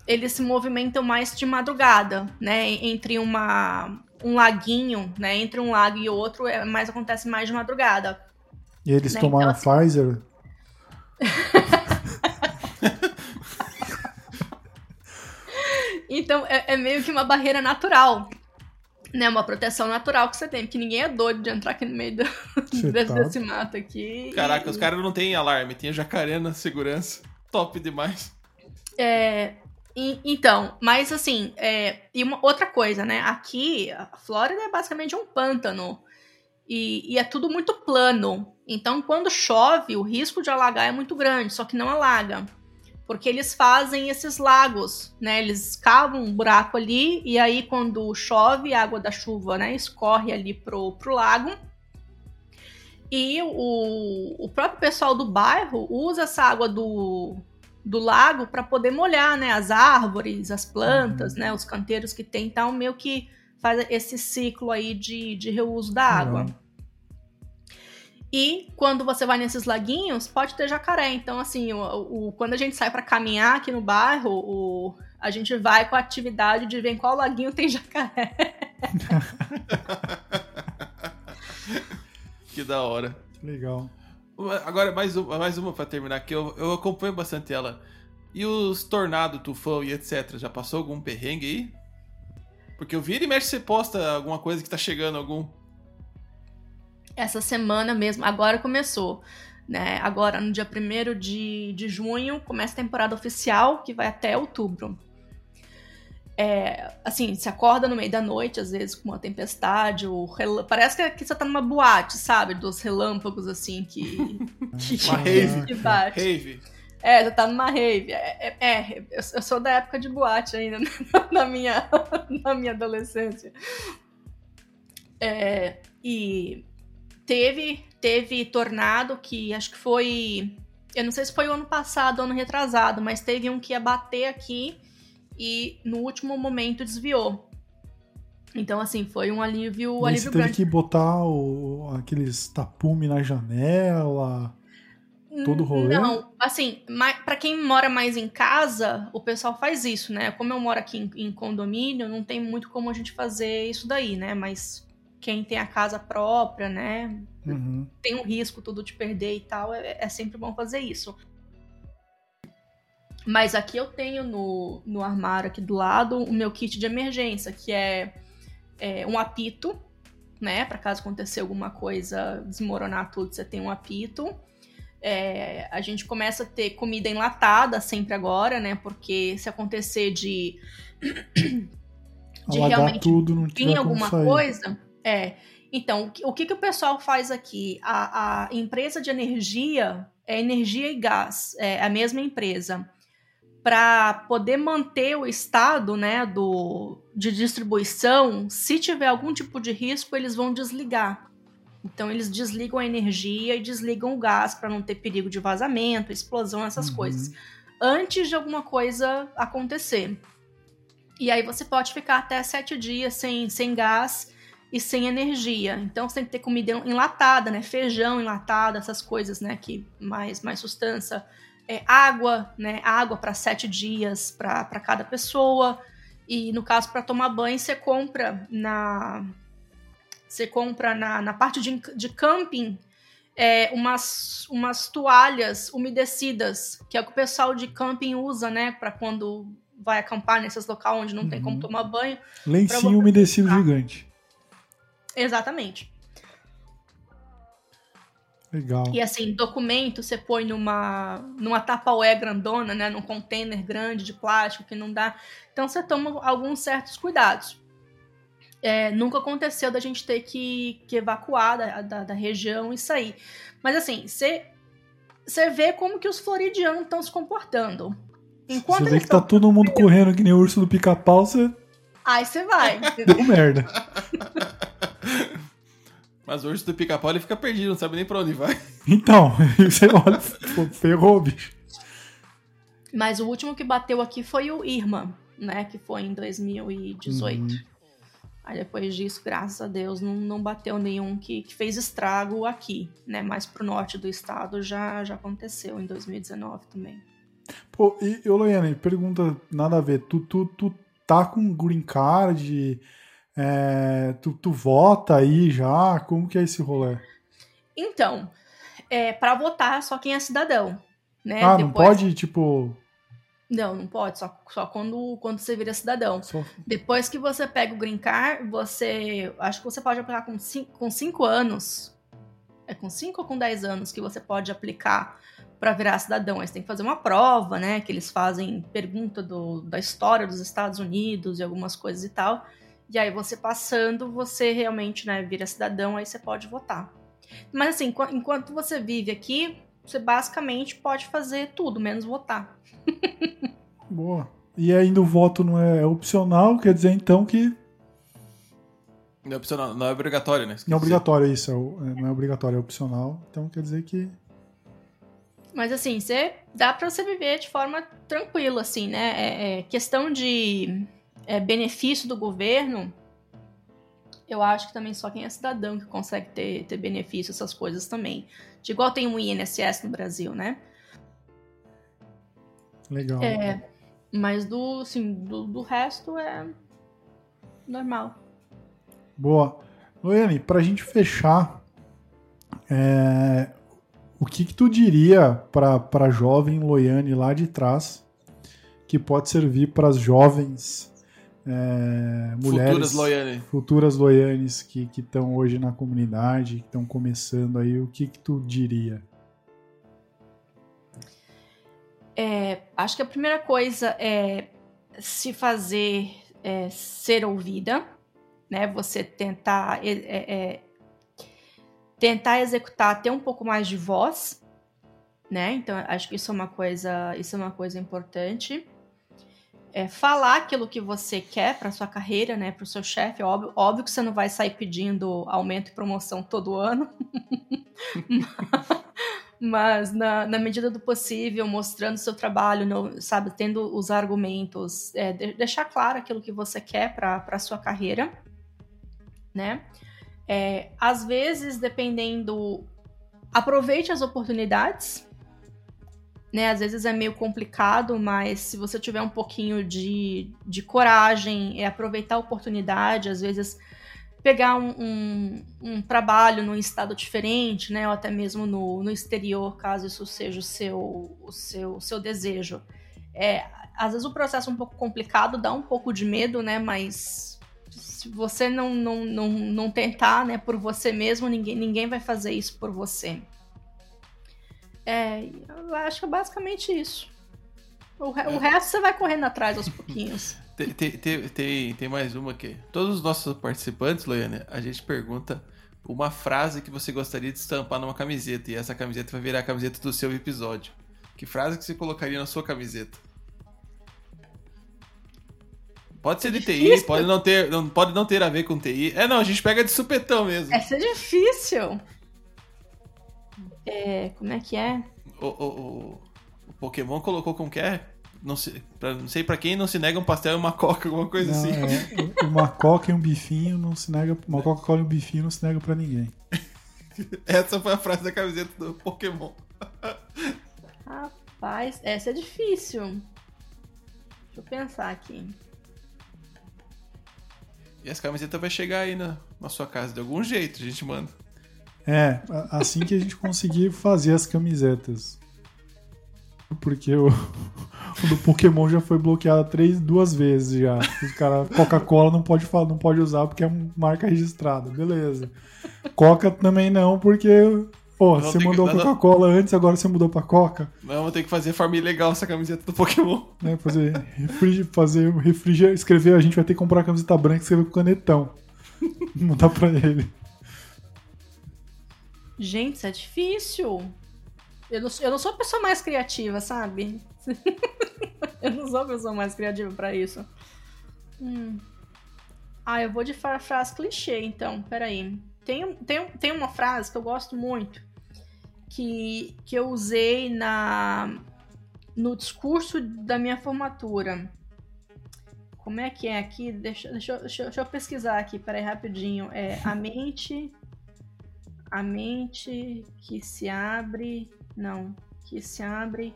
Eles se movimentam mais de madrugada, né? Entre uma. Um laguinho, né? Entre um lago e outro, é mais acontece mais de madrugada. E eles né, tomaram então, Pfizer. Então é, é meio que uma barreira natural. Né, uma proteção natural que você tem, porque ninguém é doido de entrar aqui no meio do, desse, tá- desse mato aqui. Caraca, e- os caras não têm alarme, tem jacaré na segurança. Top demais. É, e- então, mas assim, é, e uma outra coisa, né? Aqui, a Flórida é basicamente um pântano. E, e é tudo muito plano. Então, quando chove, o risco de alagar é muito grande, só que não alaga. Porque eles fazem esses lagos, né? Eles cavam um buraco ali, e aí, quando chove, a água da chuva, né, escorre ali pro, pro lago. E o, o próprio pessoal do bairro usa essa água do, do lago para poder molhar, né, as árvores, as plantas, Uhum. né, os canteiros que tem, então meio que faz esse ciclo aí de, de reuso da água. Legal. E quando você vai nesses laguinhos, pode ter jacaré. Então, assim, o, o- quando a gente sai para caminhar aqui no bairro, o- a gente vai com a atividade de ver em qual laguinho tem jacaré. Que da hora. Legal. Agora, mais uma, mais uma pra terminar, que eu, eu acompanho bastante ela. E os tornado, tufão e etc. Já passou algum perrengue aí? Porque eu viro e mexe você posta alguma coisa que tá chegando, algum. Essa semana mesmo, agora começou. Né? Agora, no dia 1 de, de junho, começa a temporada oficial, que vai até outubro. É, assim, se acorda no meio da noite, às vezes com uma tempestade, ou relâ- parece que, que você tá numa boate, sabe? Dos relâmpagos, assim, que, que, Uma rave. que bate. Rave. É, você tá numa rave. É, é- é, eu, eu sou da época de boate ainda, na minha, na minha adolescência. É, e teve, teve tornado que acho que foi. Eu não sei se foi o ano passado, ano retrasado, mas teve um que ia bater aqui e no último momento desviou. Então, assim, foi um alívio, aí alívio você teve grande. que botar o- aqueles tapume na janela. todo rolê? Não, assim, pra quem mora mais em casa, o pessoal faz isso, né? Como eu moro aqui em, em condomínio, não tem muito como a gente fazer isso daí, né? Mas quem tem a casa própria, né? Uhum. Tem um risco tudo de perder e tal, é, é sempre bom fazer isso. Mas aqui eu tenho no, no armário aqui do lado o meu kit de emergência, que é, é um apito, né? Para caso acontecer alguma coisa, desmoronar tudo, você tem um apito. É, a gente começa a ter comida enlatada sempre agora, né? Porque se acontecer de, de Alagar realmente tudo, não vir alguma sair. coisa. É. Então, o que, que o pessoal faz aqui? A, a empresa de energia é energia e gás, é a mesma empresa. Para poder manter o estado né, do, de distribuição, se tiver algum tipo de risco, eles vão desligar. Então, eles desligam a energia e desligam o gás para não ter perigo de vazamento, explosão, essas Uhum. coisas. Antes de alguma coisa acontecer. E aí você pode ficar até sete dias sem, sem gás e sem energia. Então você tem que ter comida enlatada, né? Feijão enlatado, essas coisas, né? Que mais, mais sustância. É, água, né? Água para sete dias para cada pessoa. E no caso, para tomar banho, você compra na. Você compra na, na parte de, de camping é, umas, umas toalhas umedecidas, que é o que o pessoal de camping usa, né? Para quando vai acampar nesses locais onde não tem como Uhum. tomar banho. Lencinho umedecido gigante. Exatamente. Legal. E assim, documento você põe numa, numa tapaué grandona, né? Num container grande de plástico que não dá. Então você toma alguns certos cuidados. É, nunca aconteceu da gente ter que, que evacuar da, da, da região e sair. Mas assim, você, você vê como que os floridianos estão se comportando. Enquanto Você vê que tá todo mundo correndo que nem o urso do pica-pau, você Aí você vai. entendeu? deu merda. Mas urso do pica-pau ele fica perdido, não sabe nem pra onde vai. Então, você olha, ferrou, bicho. Mas o último que bateu aqui foi o Irma, né? Que foi em 2018. Uhum. Aí depois disso, graças a Deus, não, não bateu nenhum que, que fez estrago aqui, né? Mais pro norte do estado já, já aconteceu em 2019 também. Pô, e, Loiane, pergunta nada a ver. Tu, tu, tu tá com green card? É, tu, tu vota aí já? Como que é esse rolê? Então, é, para votar só quem é cidadão, né? ah, não Depois- pode, tipo. Não, não pode, só, só quando, quando você vira cidadão. Só... Depois que você pega o Green Card, você. Acho que você pode aplicar com 5 com cinco anos. É com 5 ou com 10 anos que você pode aplicar para virar cidadão. Aí você tem que fazer uma prova, né? Que eles fazem pergunta do, da história dos Estados Unidos e algumas coisas e tal. E aí você passando, você realmente né, vira cidadão, aí você pode votar. Mas assim, enqu- enquanto você vive aqui, você basicamente pode fazer tudo, menos votar. Boa. E ainda o voto não é opcional, quer dizer então que Não é opcional, não é obrigatório, né? não é obrigatório isso, é é, não é obrigatório, é opcional. Então quer dizer que. Mas assim, você dá pra você viver de forma tranquila, assim, né? É, é questão de é, benefício do governo. Eu acho que também só quem é cidadão que consegue ter, ter benefício, essas coisas também. De igual tem o INSS no Brasil, né? Legal. É, mas do, assim, do, do resto é normal. Boa. Loiane, pra gente fechar, é, o que, que tu diria pra, pra jovem Loiane lá de trás que pode servir para as jovens é, mulheres, Futuras Loiane. futuras Loianes que estão hoje na comunidade, que estão começando aí, o que, que tu diria? É, acho que a primeira coisa é se fazer é, ser ouvida, né? Você tentar é, é, é, tentar executar, ter um pouco mais de voz, né? Então acho que isso é uma coisa, isso é uma coisa importante. É, falar aquilo que você quer para sua carreira, né? Para o seu chefe, óbvio, óbvio que você não vai sair pedindo aumento e promoção todo ano. mas na, na medida do possível, mostrando seu trabalho, sabe, tendo os argumentos, é, de- deixar claro aquilo que você quer para sua carreira, né? É, às vezes, dependendo, aproveite as oportunidades, né? Às vezes é meio complicado, mas se você tiver um pouquinho de, de coragem, é aproveitar a oportunidade, às vezes pegar um, um, um trabalho num estado diferente, né? Ou até mesmo no, no exterior, caso isso seja o seu, o seu, seu desejo. É, às vezes o processo é um pouco complicado, dá um pouco de medo, né? Mas se você não, não, não, não tentar, né, por você mesmo, ninguém, ninguém vai fazer isso por você. É, eu acho que é basicamente isso. O, re- o resto você vai correndo atrás aos pouquinhos. Tem, tem, tem, tem, tem mais uma aqui. Todos os nossos participantes, Loiane, a gente pergunta uma frase que você gostaria de estampar numa camiseta. E essa camiseta vai virar a camiseta do seu episódio. Que frase que você colocaria na sua camiseta? Pode ser de TI, difícil. pode não, ter, não, pode não ter a ver com TI. É, não, a gente pega de supetão mesmo. Essa é difícil. É, como é que é? O, o, o, o Pokémon colocou como que é? Não sei, pra, não sei pra quem não se nega um pastel e uma coca, alguma coisa Não, assim. é, uma coca e um bifinho não se nega. Uma Coca-Cola e um bifinho não se nega pra ninguém. Essa foi a frase da camiseta do Pokémon. Rapaz, essa é difícil. Deixa eu pensar aqui. E essa camiseta vai chegar aí na, na sua casa de algum jeito, a gente manda. É, assim que a gente conseguir fazer as camisetas. Porque o, o do Pokémon já foi bloqueado três, duas vezes já. Os caras, Coca-Cola não pode, não pode usar porque é marca registrada. Beleza. Coca também não, porque. Não você que- mandou não, não. Coca-Cola antes, agora você mudou pra Coca. Mas vamos ter que fazer forma ilegal essa camiseta do Pokémon. Né? Fazer, refrigi, fazer refriger, escrever, a gente vai ter que comprar a camiseta branca e escrever com canetão. Mudar pra ele. Gente, isso é difícil. Eu não, sou- eu não sou a pessoa mais criativa, sabe? eu não sou a pessoa mais criativa pra isso. Hum. Ah, eu vou de fra- frase clichê, então. Peraí. Tem, tem, tem uma frase que eu gosto muito que, que eu usei na no discurso da minha formatura. Como é que é aqui? Deixa, deixa, deixa, deixa eu pesquisar aqui, peraí, rapidinho. É a mente a mente que se abre, não, que se abre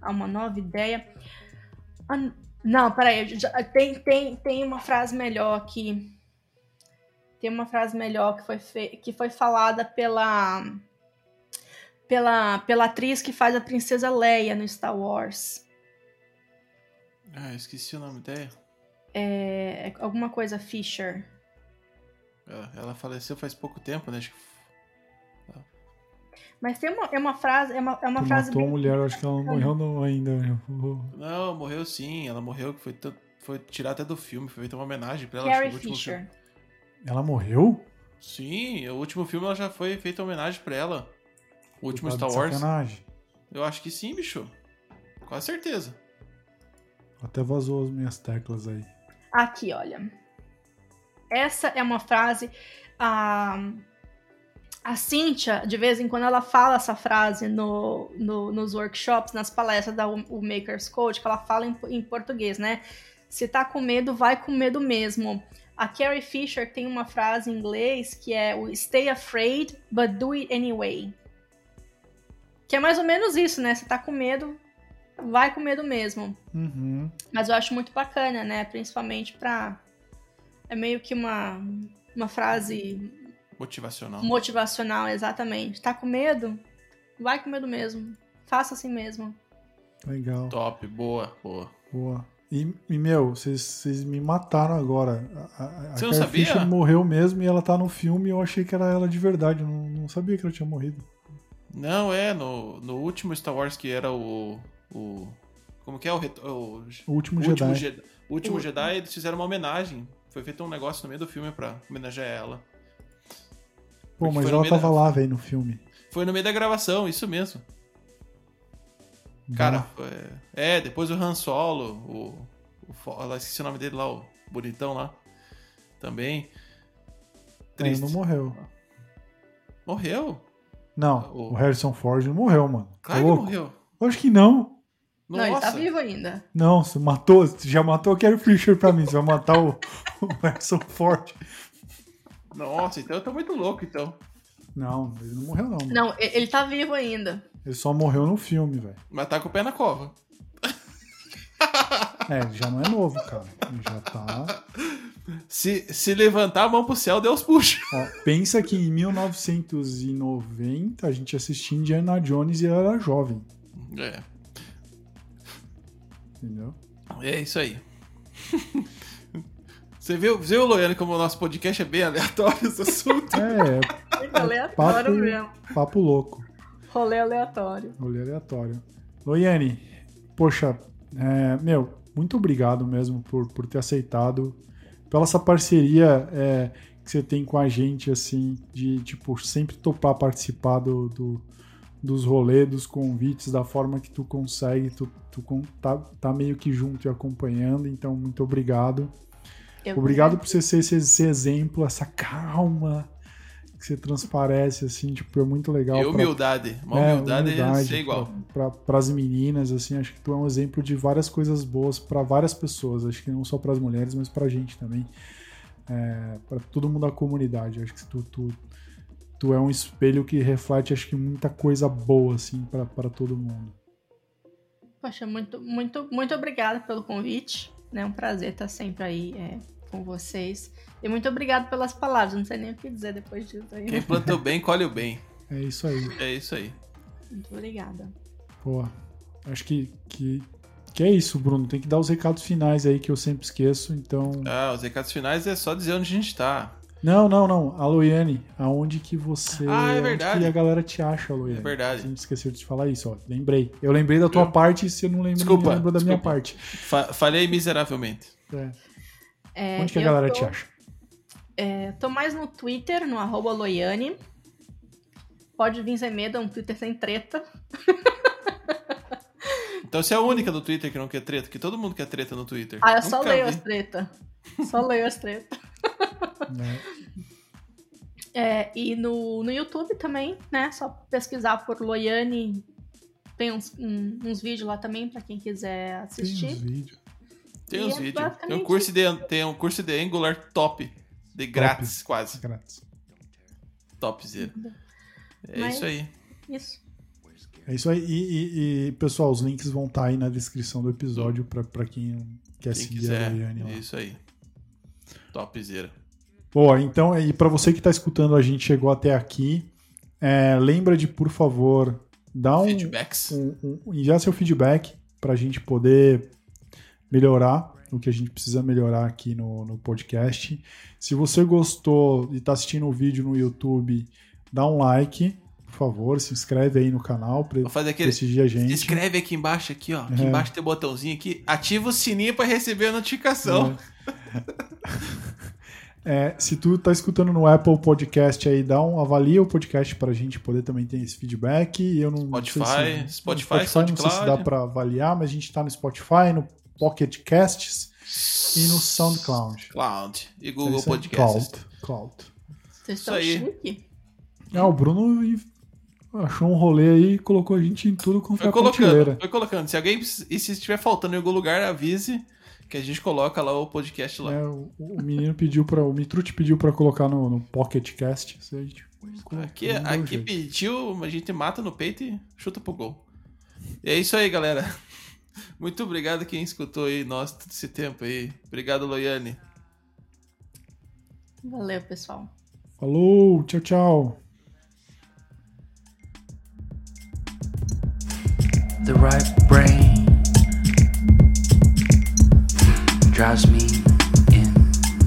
a uma nova ideia. Ah, não, peraí, já- tem, tem, tem uma frase melhor aqui. Tem uma frase melhor que foi, fe- que foi falada pela, pela, pela atriz que faz a princesa Leia no Star Wars. Ah, eu esqueci o nome dela. É, alguma coisa Fisher. Ela, faleceu faz pouco tempo, né? Acho que Mas tem uma, é uma frase, é uma, é uma frase matou a bem- mulher, eu acho que ela não morreu não, ainda. Não, morreu sim. Ela morreu, que foi, foi tirar até do filme. Foi feita uma homenagem pra ela. Carrie no último Fisher. filme. Ela morreu? Sim, o último filme ela já foi feita homenagem pra ela. O último Star Wars. Sacanagem. Eu acho que sim, bicho. Com certeza. Até vazou as minhas teclas aí. Aqui, olha. Essa é uma frase. A, a Cíntia, de vez em quando, ela fala essa frase no, no- nos workshops, nas palestras da o o Makers Code, que ela fala em, em português, né? Se tá com medo, vai com medo mesmo. A Carrie Fisher tem uma frase em inglês que é o Stay afraid, but do it anyway. Que é mais ou menos isso, né? Se tá com medo, vai com medo mesmo. Uhum. Mas eu acho muito bacana, né? Principalmente pra. É meio que uma, uma frase Motivacional. motivacional, exatamente. Tá com medo? Vai com medo mesmo. Faça assim mesmo. Legal. Top, boa, boa. Boa. E, e, meu, vocês me mataram agora. A, a, a Você não Carrie sabia? Fisher morreu mesmo e ela tá no filme e eu achei que era ela de verdade. Eu não, não sabia que ela tinha morrido. Não, é, no, no último Star Wars que era o. o como que é o. o O último o Jedi. último, Jedi, o último O- Jedi, eles fizeram uma homenagem. Foi feito um negócio no meio do filme pra homenagear ela. Pô, porque mas foi no ela meio da- tava lá, velho, no filme. Foi no meio da gravação, isso mesmo. Cara, foi- é, depois o Han Solo, o. o esqueci o nome dele lá, o bonitão lá. Também. Ele Triste. não morreu. Morreu? Não, O- o Harrison Ford não morreu, mano. Tá Claro que morreu. Eu acho que não. Não, ele tá Nossa. vivo ainda. Não, você matou, você já matou a Carrie Fisher pra mim. Você vai matar o, o Harrison Ford. Nossa, então eu tô muito louco, então. Não, ele não morreu, não. mano. Não, ele tá vivo ainda. Ele só morreu no filme, velho. Mas tá com o pé na cova. É, ele já não é novo, cara. Ele já tá. Se, se levantar a mão pro céu, Deus puxa. Ó, pensa que em 1990 a gente assistia Indiana Jones e ela era jovem. É, Entendeu? é isso aí. Você viu, viu, Loiane, como o nosso podcast é bem aleatório esse assunto? É, Muito aleatório papo- mesmo. papo louco. Rolê aleatório. Rolê aleatório. Loiane, poxa, é, meu, muito obrigado mesmo por, por ter aceitado, pela essa parceria é, que você tem com a gente, assim, de, tipo, sempre topar participar do, do- dos rolês, dos convites, da forma que tu consegue, tu, tu tá, tá meio que junto e acompanhando, então muito obrigado. Eu Obrigado por você ser esse, esse exemplo, essa calma que você transparece, assim, tipo, é muito legal. E pra- humildade. Uma é, humildade, é ser igual. Para as meninas, assim, acho que tu é um exemplo de várias coisas boas para várias pessoas. Acho que não só para as mulheres, mas para a gente também. É, para todo mundo da comunidade. Acho que tu, tu, tu é um espelho que reflete, acho que muita coisa boa, assim, para todo mundo. Poxa, muito, muito, muito obrigada pelo convite. É um prazer estar sempre aí é, com vocês. E muito obrigado pelas palavras. Não sei nem o que dizer depois disso aí. Quem planta o bem, colhe o bem. É isso aí. É isso aí. Muito obrigada. Pô, acho que, que, que é isso, Bruno. Tem que dar os recados finais aí que eu sempre esqueço. Então. Ah, os recados finais é só dizer onde a gente tá. Não, não, não. A Loiane, aonde que você. Ah, é onde verdade. que a galera te acha, Loiane? É verdade. A gente esqueceu de te falar isso, ó. Lembrei. Eu lembrei da tua Eu- parte e você não lembra, Desculpa, não lembrou da minha desculpa. parte. Fa falhei miseravelmente. É. É, Onde que a galera tô- te acha? é, tô mais no Twitter, no arroba Loiane. Pode vir sem medo, é um Twitter sem treta. Então você é a única do Twitter que não quer treta, que todo mundo quer treta no Twitter. Ah, eu só Nunca leio vi. as treta. Só leio as treta. Né? É, e no, no YouTube também, né? Só pesquisar por Loiane. Tem uns, um- uns vídeos lá também pra quem quiser Tem assistir. uns vídeos. Tem uns é vídeos. Tem um, curso de, tem um curso de Angular top. De grátis, quase. Grátis. Topzera. É Mas- isso aí. Isso. É isso aí. E, e- e, pessoal, os links vão estar aí na descrição do episódio pra, pra quem quer Quem seguir a quiser. Loiane lá. É isso aí. Topzera. Boa, então, e para você que está escutando a gente chegou até aqui, é, lembra de, por favor, dar um, Feedbacks. um, um, enviar seu feedback para a gente poder melhorar o que a gente precisa melhorar aqui no, no podcast. Se você gostou e está assistindo o vídeo no YouTube, dá um like, por favor, se inscreve aí no canal para prestigiar a gente. Escreve aqui embaixo, aqui, ó. Aqui É. embaixo tem um botãozinho aqui. Ativa o sininho pra receber a notificação. É, se tu tá escutando no Apple Podcast aí, dá um avalia o podcast pra gente poder também ter esse feedback. Eu não Spotify, sei se, Spotify, no Spotify não sei se dá pra avaliar, mas a gente tá no Spotify, no Pocket Casts e no SoundCloud. Cloud e Google é Podcasts. Cloud. Cloud. Vocês Isso estão aí. chique. Ah, o Bruno achou um rolê aí e colocou a gente em tudo com Foi a colocando, foi colocando. Se alguém. E se estiver faltando em algum lugar, avise que a gente coloca lá o podcast lá. É, o, o menino pediu para o Mitrute pediu pra colocar no, no Pocket Cast. Isso aí, tipo, Aqui, aqui jeito. pediu, a gente mata no peito e chuta pro gol. E é isso aí, galera. Muito obrigado quem escutou aí nós todo esse tempo aí. Obrigado, Loiane. Valeu, pessoal. Falou, tchau, tchau. the right brain drives me